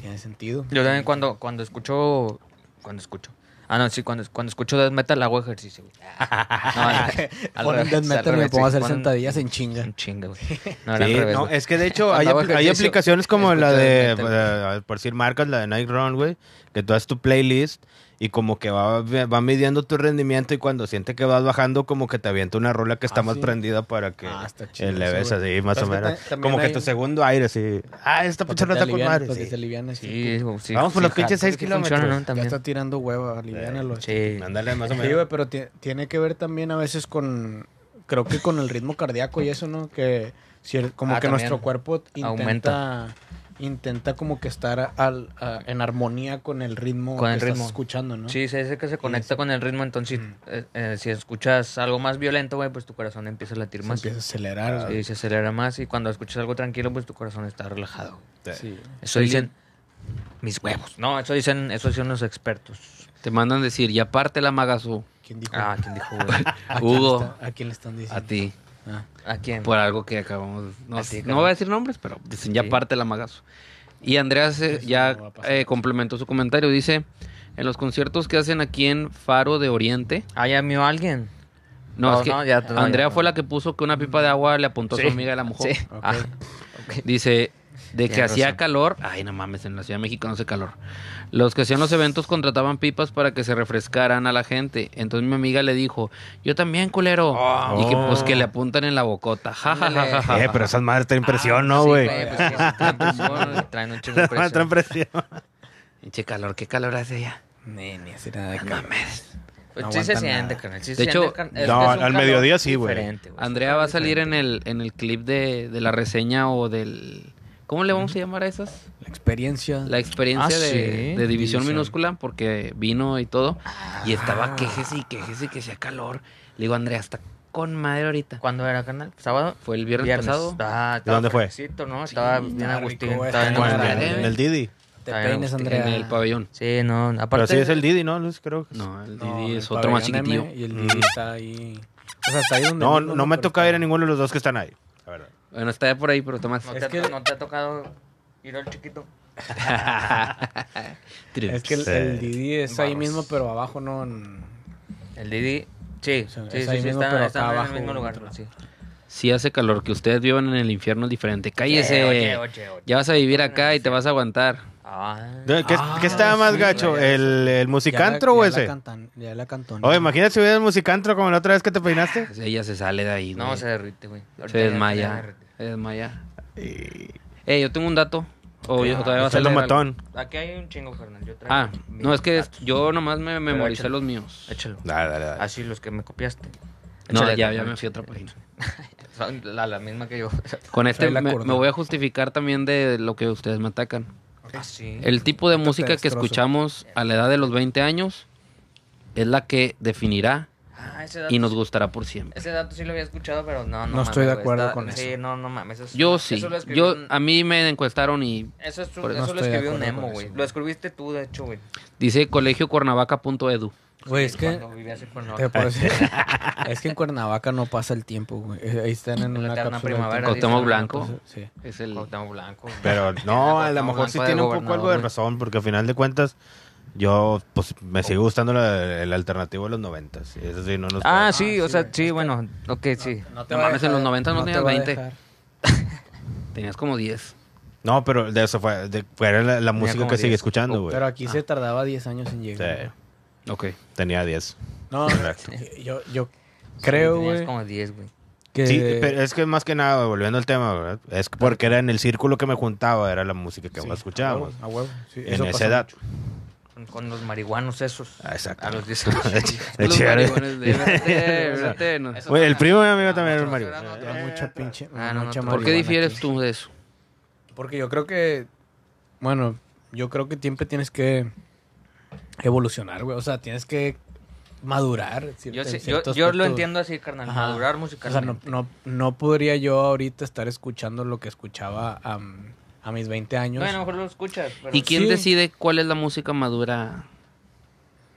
Tiene sentido. Yo también cuando, cuando escucho... Cuando escucho... Ah, no, sí, cuando, cuando escucho death metal hago ejercicio, güey. *laughs* No, al- *laughs* al Ponen revés, death al metal me pongo a hacer sentadillas en chinga. Un chinga, güey. *laughs* No, era al Sí, revés, no, güey. es que de hecho hay, Cuando hago apli- hay ejercicio, aplicaciones como la escucho de, death metal. eh, por decir marcas, la de Night Run, güey, que tú haces tu playlist y como que va, va midiendo tu rendimiento y cuando siente que vas bajando como que te avienta una rola que está Ah, más ¿sí? prendida para que Ah, chido le ves así más Pero o menos. Como que hay- tu segundo aire así. Ah, esta pinche está con madre. sí. Sí, sí. sí, Vamos por sí, los pinches jala, seis sí funciona, kilómetros. ¿no? Ya También. está tirando hueva, aliviánalo. Sí. Ándale, más o Sí, menos. güey, pero ti- tiene que ver también a veces con, creo que con el ritmo cardíaco y eso, ¿no? Que como Ah, que nuestro cuerpo intenta, Aumenta. Intenta como que estar al, a- en armonía con el ritmo Con que el estás ritmo. escuchando, ¿no? Sí, se dice que se conecta con el ritmo, entonces eh, eh, si escuchas algo más violento, güey, pues tu corazón empieza a latir Se más. empieza a acelerar. güey. Sí, se acelera más y cuando escuchas algo tranquilo, pues tu corazón está relajado. Sí. Eso dicen mis huevos. No, eso dicen, eso dicen los expertos. Te mandan decir, ya parte la magazo. ¿Quién dijo? Ah, ¿quién dijo, güey? *laughs* ¿A quién Hugo. está- ¿A quién le están diciendo? A ti. Ah. ¿A quién? Por algo que acabamos. No, A ti, no voy a decir nombres, pero dicen ya Sí. parte la magazo. Y Andrea se- ya no eh, complementó su comentario. Dice: En los conciertos que hacen aquí en Faro de Oriente. Ah, ya mió a alguien. No, No, es que no, ya- no, Andrea fue la que puso que una pipa de agua le apuntó a su amiga y la mojó. Sí. Ah, ok. *laughs* Dice, de que hacía razón. calor, ay no mames, en la Ciudad de México no hace calor. Los que hacían los eventos contrataban pipas para que se refrescaran a la gente. Entonces mi amiga le dijo, yo también, culero. Y que pues que le apuntan en la bocota. Ja, ja, ja, ja, ja, Eh, pero esas madres traen presión, ¿no, güey? pues sí, sí, traen presión, traen un chingo de Esas *laughs* madres traen presión. presión. Pinche calor, qué calor hace allá. Ni, ni hace nada de No calor. mames. Pues No sí se siente, carnal. sí De se hecho, siente, carnal. Es no, que es un al mediodía sí, güey. Andrea va a salir en el, en el clip de, de la reseña o del... ¿Cómo le vamos a llamar a esas? La experiencia. La experiencia Ah, de, sí. de división, División. minúscula, porque vino y todo. Y Ah. estaba quejese y quejese que hacía calor. Le digo, Andrea, está con madre ahorita. ¿Cuándo era, carnal? ¿Sábado? Fue el viernes, pasado. Ah, dónde fue? ¿no? Estaba bien Agustín. Estaba en el- en el Didi. Te peines, Andrea. En el pabellón. Sí, no, aparte... Pero sí es el Didi, ¿no? Luis? Creo que sí. No, el No, Didi el es otro más chiquitillo. M Y el Didi está ahí. O sea, está ahí donde. No, no me toca ir a ninguno de los dos que están ahí. La verdad. Bueno, está por ahí, pero está más. ¿No, Es te, que- ¿No te ha tocado ir al chiquito? *laughs* Es que el, Didi es ahí mismo, pero abajo no. en- El Didi... Sí, O sea, sí, es sí, ahí sí, mismo, está, pero está acá en abajo, el mismo lugar. Sí. Si hace calor, que ustedes vivan en el infierno es diferente. Cállese. Oye, oye, oye. Ya vas a vivir acá y te vas a aguantar. Ah. ¿Qué, qué Ah, estaba más sí, gacho? ya. ¿El, el Ya la- musicantro o ya la ese? cantan- ya la cantó. Oye, imagínate si hubiera el musicantro como la otra vez que te peinaste. Pues Ella se sale de ahí. No, güey. se derrite, güey. Se desmaya. Se desmaya. Eh, yo tengo un dato. O yo todavía vas a leer matón. Aquí hay un chingo, carnal. Yo traigo Ah, no, es que datos. yo nomás me memoricé échalo. los míos. Échalo. Dale, dale, dale. Así los que me copiaste. No, Échale, ya, ya me fui a otra página. *laughs* Son la, la misma que yo. Con este me, me voy a justificar también de lo que ustedes me atacan. Ah, sí. El tipo de música que escuchamos a la edad de los 20 años es la que definirá Ah, y nos sí- gustará por siempre. Ese dato sí lo había escuchado, pero no, no. No mames, estoy de acuerdo está- con Sí, eso. no, no mames. Eso es- Yo sí. Eso lo escribió Yo un- a mí me encuestaron y Eso, es eso no lo escribió un con güey. Lo escribiste tú, de hecho, güey. dice colegiocuernavaca.edu. Güey, es que. Cuando vivías en Cuernavaca. te *laughs* es que en Cuernavaca no pasa el tiempo, güey. Eh, Ahí están en una eterna primavera. Cuauhtémoc Blanco. Sí. Es el Cuauhtémoc Blanco. Pero *laughs* no, a lo mejor sí tiene un poco algo de razón, porque al final de cuentas, yo pues me sigue gustando la- el alternativo de los noventas. Eso sí, no nos Ah, sí, sí, o sea, güey. sí, bueno, ok, sí. No No mames, en los 90 no te tenías va a 20. dejar. *laughs* tenías como 10. No, pero de eso fue, de, fue la, la música que sigue 10. escuchando, güey. Pero aquí se tardaba 10 años en llegar. Sí, Ok. tenía 10. No, Correcto. yo, yo creo, güey, como 10, güey. que... Sí, pero es que más que nada, volviendo al tema, ¿verdad? es que porque era en el círculo que me juntaba, era la música que Sí, más escuchábamos. A huevo, a huevo, sí, En eso esa edad. mucho. Con, con los marihuanos esos. Ah, exacto. A los 10 *laughs* años. De Los hecho, era- marihuanes de- *laughs* vete, no. Güey, el primo de mi amigo también era suena Ya otro- mucha pinche... Ah, no, mucha no, ¿Por qué difieres aquí. tú de eso? Porque yo creo que... Bueno, yo creo que siempre tienes que evolucionar, güey. O sea, tienes que madurar. cierta- Yo, sí- yo, lo entiendo así, carnal. Ajá. Madurar O sea, no, musicalmente. no, no podría yo ahorita estar escuchando lo que escuchaba am, a mis 20 años. Bueno, a lo mejor lo escuchas. Pero ¿Y quién Sí. decide cuál es la música madura?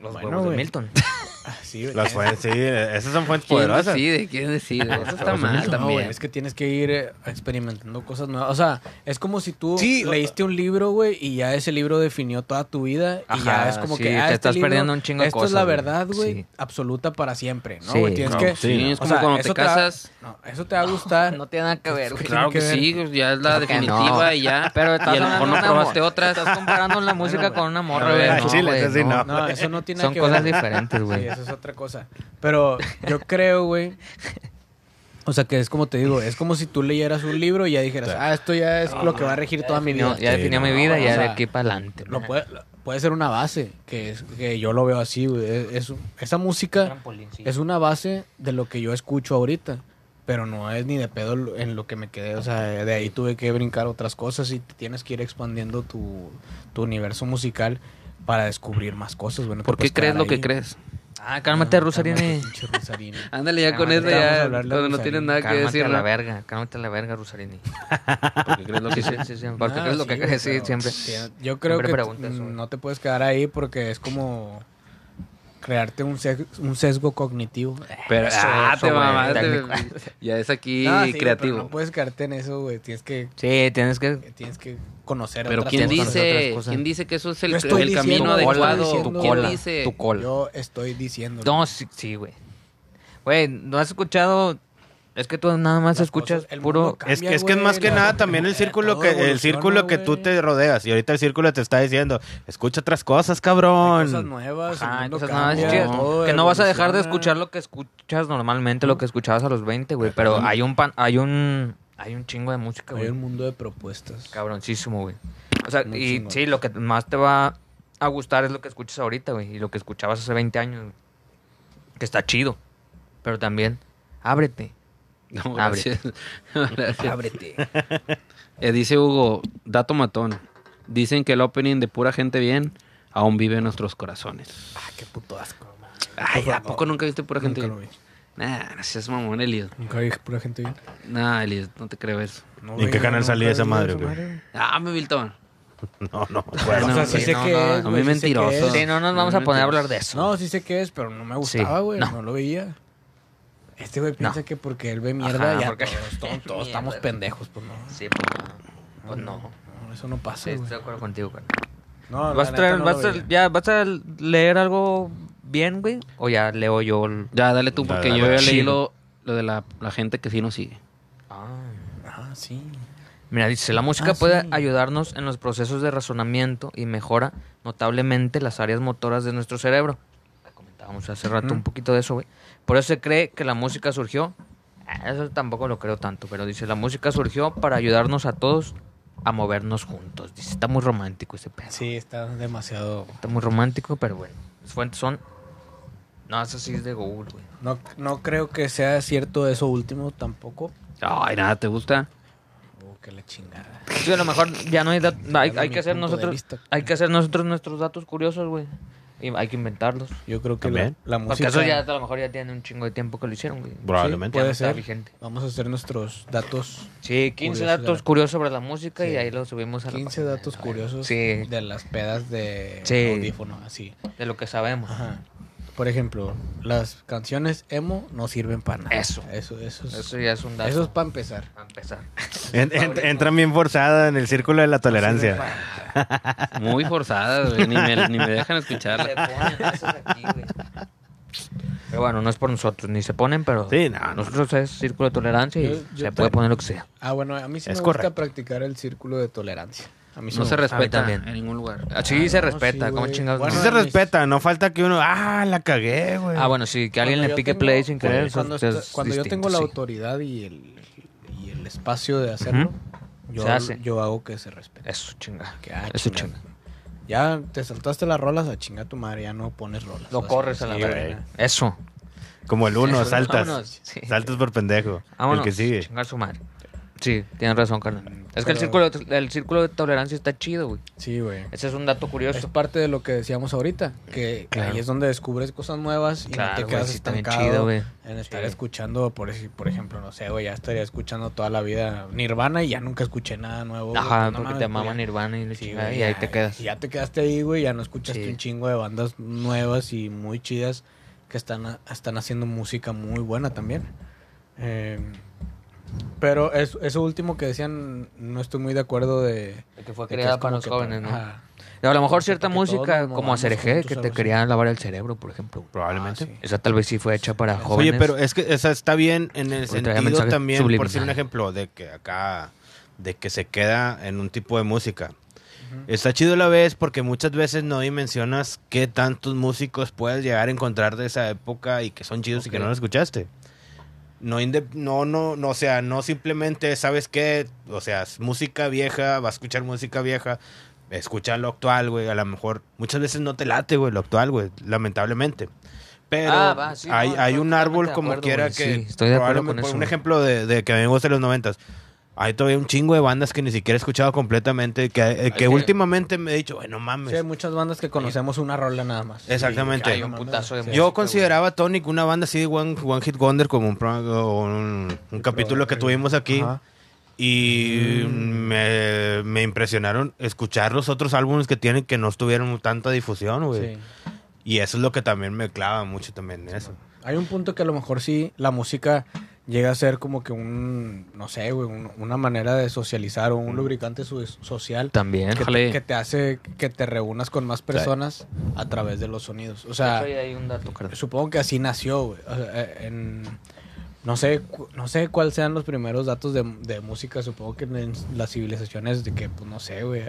Los Bueno, huevos de. Milton. *laughs* Sí. Las fuentes, sí, esas son fuentes ¿Quién poderosas. decide? ¿Quién decide? Eso está mal No, también. güey, es que tienes que ir eh, experimentando cosas nuevas. O sea, es como si tú Sí, o- leíste un libro, güey, y ya ese libro definió toda tu vida. y ya Ajá, es como sí, que. te ah, este estás libro, perdiendo un chingo de Esto es cosas, la verdad, güey, Sí. absoluta para siempre, ¿no? Sí, güey? Tienes no, que. sí, es o como sea, cuando eso te va- casas. no, eso te va a gustar. No tiene nada que ver, güey. Claro que, tiene que sí, ver. ya es la que definitiva no. y ya. Pero estás a lo hablando mejor no de una probaste otras. Estás comparando la música con una morra, No, güey. No, eso no. No, eso no tiene Son que cosas ver. diferentes, güey. Eso es otra cosa. Pero yo creo, güey. O sea, que es como te digo, es como si tú leyeras un libro y ya dijeras, Sí. ah, esto ya es lo que va a regir toda mi vida. No, ya definió no, mi vida, o ya sea, de aquí para adelante. Lo puede, puede ser una base, que, es, que yo lo veo así, güey. Es, es- esa música es una base de lo que yo escucho ahorita. Pero no es ni de pedo en lo que me quedé. O sea, de ahí tuve que brincar otras cosas y tienes que ir expandiendo tu, tu universo musical para descubrir más cosas. No te ¿Por qué crees lo que crees? Ah, cálmate, No, cálmate, Rusarini. *laughs* Ándale ya con Cálmate, eso vamos a ya, cuando no tienes nada que Cálmate decir. a la verga, cálmate a la verga, Rusarini. *laughs* Porque crees lo que Sí, sí, sí. porque Ah, crees lo sí, que sí, siempre. Yo creo Siempre que eso, no te puedes quedar ahí porque es como crearte un, sesgo, un sesgo cognitivo. Pero, Eso, ah, eso, te mamaste. Ya es aquí No, sí, güey, creativo. pero no puedes quedarte en eso, güey. Tienes que, Sí, tienes que... tienes que conocer Pero otras ¿quién cosas. dice. ¿quién dice que eso es el, camino diciendo, adecuado? diciendo, ¿Quién güey. dice? Tu cola. Yo estoy diciendo. No, sí, sí, güey. Güey, ¿no has escuchado? Es que tú nada más Las escuchas cosas- el puro... mundo Es que, Cambia, es que es más que nada también el círculo que el círculo que tú te rodeas y ahorita el círculo te está diciendo escucha otras cosas Hay cabrón cosas nuevas. el Ajá, mundo cosas cambia, que no vas a dejar de escuchar lo que escuchas normalmente, lo que escuchabas a los 20, güey. Pero hay un pan, hay un hay un chingo de música, Hay güey. un mundo de propuestas. Cabroncísimo, güey. O sea, Muy y chingón. sí, lo que más te va a gustar es lo que escuchas ahorita, güey. Y lo que escuchabas hace 20 años, güey. Que está chido. Pero también, ábrete. *laughs* No, Abre. gracias. *laughs* Gracias. Ábrete. Eh, dice Hugo, dato matón. Dicen que el opening de pura gente bien aún vive en nuestros corazones. Ah, qué puto asco. man. Ay, ¿a poco nunca viste pura gente Nunca lo bien? vi. Nah, no seas mamón, Elias. Nunca vi pura gente bien. Nah, Elias, no te creo eso. No, ¿Y en qué canal salía vi esa madre, güey? Ah, me Milton. *laughs* no no o Bueno, sea, sí sí, sé no, qué no, es, a mí sí mentiroso. Sí, no nos vamos a poner a hablar de eso. No, sí sé qué es, pero no me gustaba, güey. no. No. lo veía. Este güey piensa No. que porque él ve mierda, Ajá, ya porque- todos, *laughs* todos, todos estamos pendejos, pues no. Sí, pues no. Pues no. No, eso no pasa, Sí, estoy de acuerdo contigo, güey. No, la ¿Vas a, neta traer- no vas a- ya, ¿Vas a leer algo bien, güey? ¿O ya leo yo? el- Ya, dale tú, porque Dale, yo ya leí lo, lo de la, la gente que sí nos sigue. Ah. Ah, sí. Mira, dice, la música Ah, puede sí. ayudarnos en los procesos de razonamiento y mejora notablemente las áreas motoras de nuestro cerebro. Comentábamos hace rato un poquito de eso, güey. Por eso se cree que la música surgió. Ah, Eso tampoco lo creo tanto, pero dice, la música surgió para ayudarnos a todos a movernos juntos. Dice, está muy romántico ese pedo. Sí, está demasiado. Está muy romántico, pero bueno. Las fuentes son... No, eso sí es de Google, güey. No, no creo que sea cierto eso último tampoco. Ay, nada, ¿te gusta? Oh, que la chingada. Sí, a lo mejor ya no hay... dat- hay, que hacer nosotros... vista. Hay que hacer nosotros nuestros datos curiosos, güey. Hay que inventarlos. Yo creo que la, la Porque música. eso ya a lo mejor ya tiene un chingo de tiempo que lo hicieron, güey. probablemente puede ser. vigente. Vamos a hacer nuestros datos. Sí, 15 Curiosos de datos la- curiosos sobre la música y ahí lo subimos a la 15 página. datos curiosos Sí, de las pedas de Sí. audífono, así. de lo que sabemos. Ajá. Por ejemplo, las canciones emo no sirven para nada. Eso. Eso, eso es, Eso ya es un dato. eso es para empezar. Para empezar. *laughs* En- en- entran bien forzada en el círculo de la tolerancia *laughs* Muy forzada, güey. Ni me, ni me dejan Le escucharla. aquí, güey. Pero bueno, no es por nosotros, ni se ponen, pero Sí, no, no. nosotros es círculo de tolerancia y Yo- yo se puede poner lo que sea. Ah, bueno, a mí sí Es me correcto. gusta practicar el círculo de tolerancia. A mí sí No se respeta también. en ningún lugar. Así Ah, se no, respeta, sí, ¿cómo güey. chingados? Bueno, Sí no? se respeta, no falta que uno, ah, la cagué, güey. Ah, bueno, sí, que alguien Cuando le pique tengo- play sin querer. Cuando, es está- cuando yo tengo la sí. autoridad y el, y el espacio de hacerlo, yo, Se hace. yo hago que se respete. Eso, chinga. Que, ah, Eso, chinga. chinga. Ya te saltaste las rolas a chinga tu madre, ya no pones rolas. Lo corres a la sí, verga. Eso. Como el uno, saltas. Sí. Saltas por pendejo. Vámonos. El que sigue. Chingar su madre. Sí, tienes razón, carnal. Es que el círculo, el círculo de tolerancia está chido, güey. Sí, güey. Ese es un dato Es curioso. parte de lo que decíamos ahorita, que Claro. ahí es donde descubres cosas nuevas y Claro, no te güey, quedas sí, bien estancado chido, güey. en estar Sí. escuchando, por, por ejemplo, no sé, güey, ya estaría escuchando toda la vida Nirvana y ya nunca escuché nada nuevo. güey, Ajá, porque te pues, mama ya- Nirvana y, Sí, güey, ahí ya- te quedas. y Ya te quedaste ahí, güey, ya no escuchaste un chingo de bandas nuevas y muy chidas que están, están haciendo música muy buena también. Eh, pero es- eso último que decían, no estoy muy de acuerdo de... De que fue de creada para los jóvenes, ¿no? ajá. A lo mejor Como cierta música como Cereje, que te querían lavar el cerebro, por ejemplo. Probablemente. Ah, sí. Esa tal vez sí fue hecha para jóvenes. Oye, pero es que esa está bien en el Porque sentido también, por decir un ejemplo, de que acá, de que se queda en un tipo de música. Está chido a la vez porque muchas veces no dimensionas qué tantos músicos puedes llegar a encontrar de esa época y que son chidos y que no los escuchaste. No, no, no, no, o sea, no simplemente, ¿sabes qué? O sea, es música vieja, va a escuchar música vieja, escucha lo actual, güey. A lo mejor muchas veces no te late, güey, lo actual, güey, lamentablemente. Pero Ah, va, sí, hay, no, hay un árbol como acuerdo, quiera que... sí, estoy de acuerdo probablemente- con por eso. Un ejemplo de, de que a mí me gusta de los noventas. Hay todavía un chingo de bandas que ni siquiera he escuchado completamente, que, eh, que que- últimamente me he dicho, bueno, mames. Sí, hay muchas bandas que conocemos una rola nada más. Exactamente. Y- Hay un putazo de sí. Yo consideraba Tonic una banda así de One, one Hit Wonder como un, un, un capítulo que tuvimos aquí. Ajá. Y me, me impresionaron escuchar los otros álbumes que tienen que no tuvieron tanta difusión, güey. Sí. Y eso es lo que también me clava mucho también en eso. Hay un punto que a lo mejor sí la música llega a ser como que un, no sé, güey, un- una manera de socializar o un lubricante su- social También. que te, que te hace que te reúnas con más personas a través de los sonidos. O sea, hay un dato, supongo que así nació, güey. O sea, eh, en- no sé, no sé cuáles sean los primeros datos de, de música. Supongo que en las civilizaciones de que, pues no sé, güey,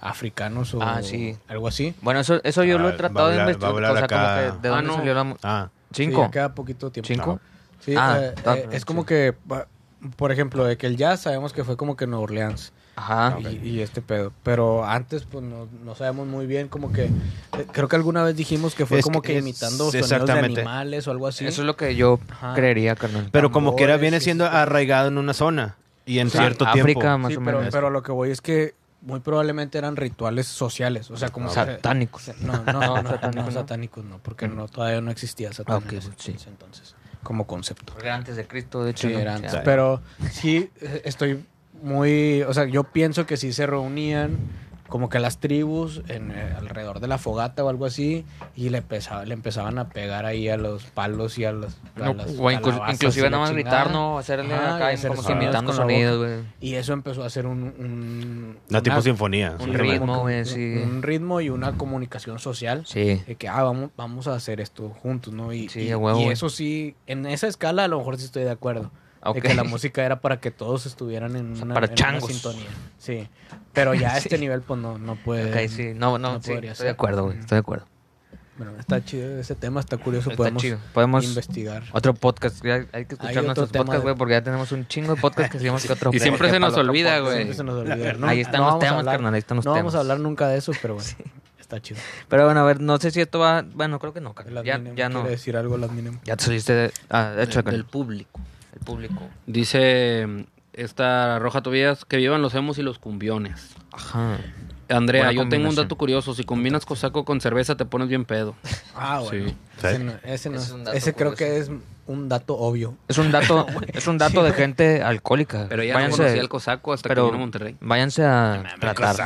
africanos o Ah, sí. algo así. Bueno, eso, eso yo Ah, lo he va a tratado de hablar- va a investigar. hablar O sea, como acá. que de Ah, dónde no. salió la... mu- Ah, Sí, ¿Cinco? ya queda poquito tiempo. ¿Cinco? Sí, Ah, eh, ah, eh, es como que, por ejemplo, de que el jazz sabemos que fue como que en Nueva Orleans Ajá. y, y este pedo. Pero antes, pues no, no sabemos muy bien, como que. eh, creo que alguna vez dijimos que fue Es como que que, es- imitando sonidos de animales o algo así. Eso es lo que yo Ajá. creería, carnal. pero como quiera tambores viene siendo este- arraigado en una zona y en Sí, cierto África, tiempo. más Sí, o pero, menos. pero lo que voy es que muy probablemente eran rituales sociales. O sea, como. que- Satánicos. No, *laughs* no, no, no, no, satánicos, ¿no? satánicos no, porque no, todavía no existía Satán ok, en ese- sí. entonces, como concepto. Porque era antes de Cristo, de hecho. Sí, ¿no? era antes. Pero sí, eh, estoy muy. O sea, yo pienso que sí se reunían como que las tribus en, eh, alrededor de la fogata o algo así y le, empezaba, le empezaban a pegar ahí a los palos y a, los, a no, las o inclu- calabazas inclusive nada más gritar, ¿no? Hacerle Ajá, acá y hacer como imitando sonidos, güey. Y eso empezó a ser un... un Una tipo sinfonía. un sí, ritmo, güey, un- sí. Un ritmo y una comunicación social. Sí. De que, ah, vamos, vamos a hacer esto juntos, ¿no? Y, Sí, y- a huevo, y güey. eso sí, en esa escala a lo mejor sí estoy de acuerdo. Ok. De que la música era para que todos estuvieran en sea, una, para en una changos. sintonía. Sí. Pero ya *laughs* a este Sí. nivel, pues no, no puede. Ok, sí. No, no, no sí, podría estoy de acuerdo, güey. Estoy de acuerdo. Bueno, está chido ese tema, está curioso. Está podemos chido. Podemos... investigar. Otro podcast. ya hay que Hay escuchar otro nuestros podcasts, de- güey, porque ya tenemos un chingo de podcasts que hacemos que otro *laughs* Y siempre se nos olvida, podcast. güey. Siempre se nos *laughs* olvida. No, Ahí están no los vamos a temas, hablar- carnal, ahí están los No vamos a temas. hablar nunca de eso, pero bueno, está chido. Pero bueno, a ver, no sé si esto va... Bueno, creo que no, carnal. Ya, ya no. quiere decir algo. Ya te saliste de... Ah, de hecho, del público. El público. Dice esta Roja Tobías que vivan los emos y los cumbiones. Ajá. Andrea, Buena yo tengo un dato curioso. Si combinas cosaco con cerveza, te pones bien pedo. Ah, bueno. Sí. Ese, no- ese, no- Es un dato ese creo curioso. que es un dato obvio. Es un dato, *laughs* es un dato de gente alcohólica. Pero ya no váyanse, conocía el cosaco hasta pero que vino a Monterrey. váyanse a tratar.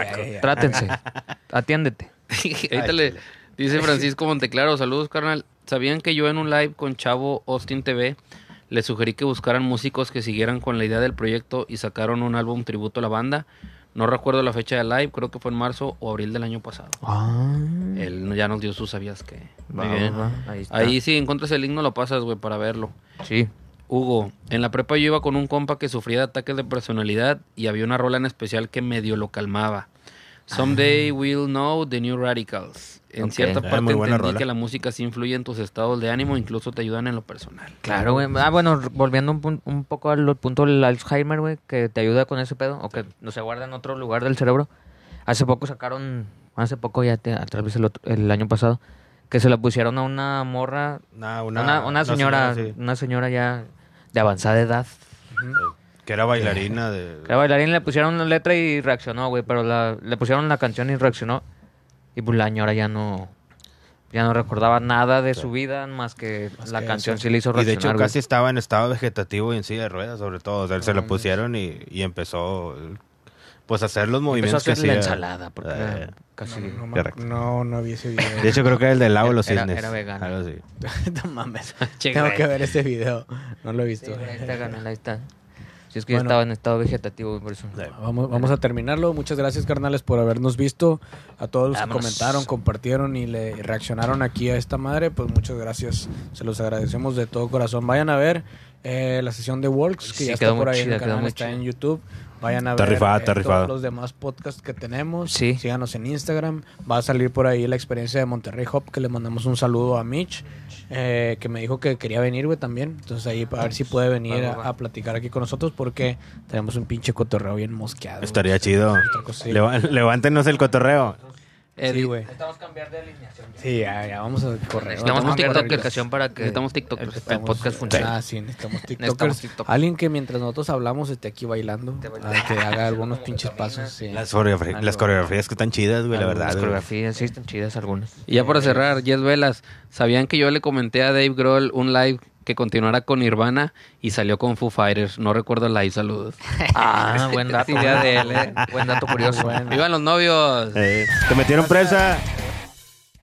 Trátense. *laughs* Atiéndete. *laughs* Ahorita le dice Francisco Monteclaro, saludos carnal. ¿Sabían que yo en un live con Chavo Austin TV le sugerí que buscaran músicos que siguieran con la idea del proyecto y sacaron un álbum tributo a la banda? No recuerdo la fecha del live, creo que fue en marzo o abril del año pasado. Ah. Él ya nos dio sus sabías que. Muy bien. va. Ahí está. Ahí si encuentras el link no lo pasas, güey, para verlo. Sí. Hugo, en la prepa yo iba con un compa que sufría de ataques de personalidad y había una rola en especial que medio lo calmaba. Someday we'll know the new radicals. En Ok. cierta Ah, parte muy buena entendí rola. que la música sí influye en tus estados de ánimo, incluso te ayudan en lo personal. Claro, güey. Ah, bueno, volviendo un, pun- un poco al punto del Alzheimer, güey, que te ayuda con ese pedo, o que no se guarda en otro lugar del cerebro. Hace poco sacaron, hace poco ya, te, tal vez el, otro- el año pasado, que se la pusieron a una morra, Una, una, una, señora, sí, una señora ya de avanzada edad. Que era bailarina de... Que la bailarina le pusieron la letra y reaccionó, güey, pero la, le pusieron la canción y reaccionó. Y pues la señora ya no, ya no recordaba nada de su vida más que Más la que canción eso. sí le hizo Y de reaccionar. hecho güey. casi estaba en estado vegetativo y en silla de ruedas, sobre todo. O sea, se lo mames. pusieron y, y empezó... pues hacer los Empezó a movimientos que hacer la hacía. ensalada, porque Eh, era casi... No, no, no, no vi ese video. De hecho, creo que era el del lago de los Era- cisnes. era vegano. Algo así. *laughs* no mames. *laughs* Tengo que ver ese video. No lo he visto. Sí, ahí está, carnal, ahí está. Si es que Bueno. yo estaba en estado vegetativo, por eso. Vamos, vamos a terminarlo. Muchas gracias, carnales, por habernos visto. A todos los que comentaron, compartieron y le reaccionaron aquí a esta madre, pues muchas gracias. Se los agradecemos de todo corazón. Vayan a ver eh, la sesión de Walks, que Sí, ya está por ahí en chida, el quedó canal, está en YouTube. Vayan a Está ver rifada, eh, está todos los demás podcasts que tenemos. Sí. Síganos en Instagram. Va a salir por ahí la experiencia de Monterrey Hop, que le mandamos un saludo a Mitch, eh, que me dijo que quería venir, güey, también. Entonces ahí a ver si puede venir Va, va, va. a, a platicar aquí con nosotros, porque tenemos un pinche cotorreo bien mosqueado. Estaría chido. Sí. Leva- *laughs* levántenos el cotorreo. Sí, güey. Necesitamos cambiar de alineación. Sí, ya, ya vamos a correr. Necesitamos correr. aplicación para que Necesitamos el, TikTokers. el podcast funcione. Ah, sí, necesitamos TikTokers. Alguien que mientras nosotros hablamos esté aquí bailando. Ah, que *laughs* haga algunos pinches pasos. Sí. Las, coreogra- Algo. las coreografías que están chidas, güey, la verdad. Las coreografías sí están chidas algunas. Y ya para cerrar, Jess Velas, ¿sabían que yo le comenté a Dave Grohl un live que continuara con Nirvana y salió con Foo Fighters? No recuerdo el live, saludos. *laughs* Ah, buen dato. idea de él, eh. Buen dato curioso. Bueno. ¡Vivan los novios! Eh, te metieron presa.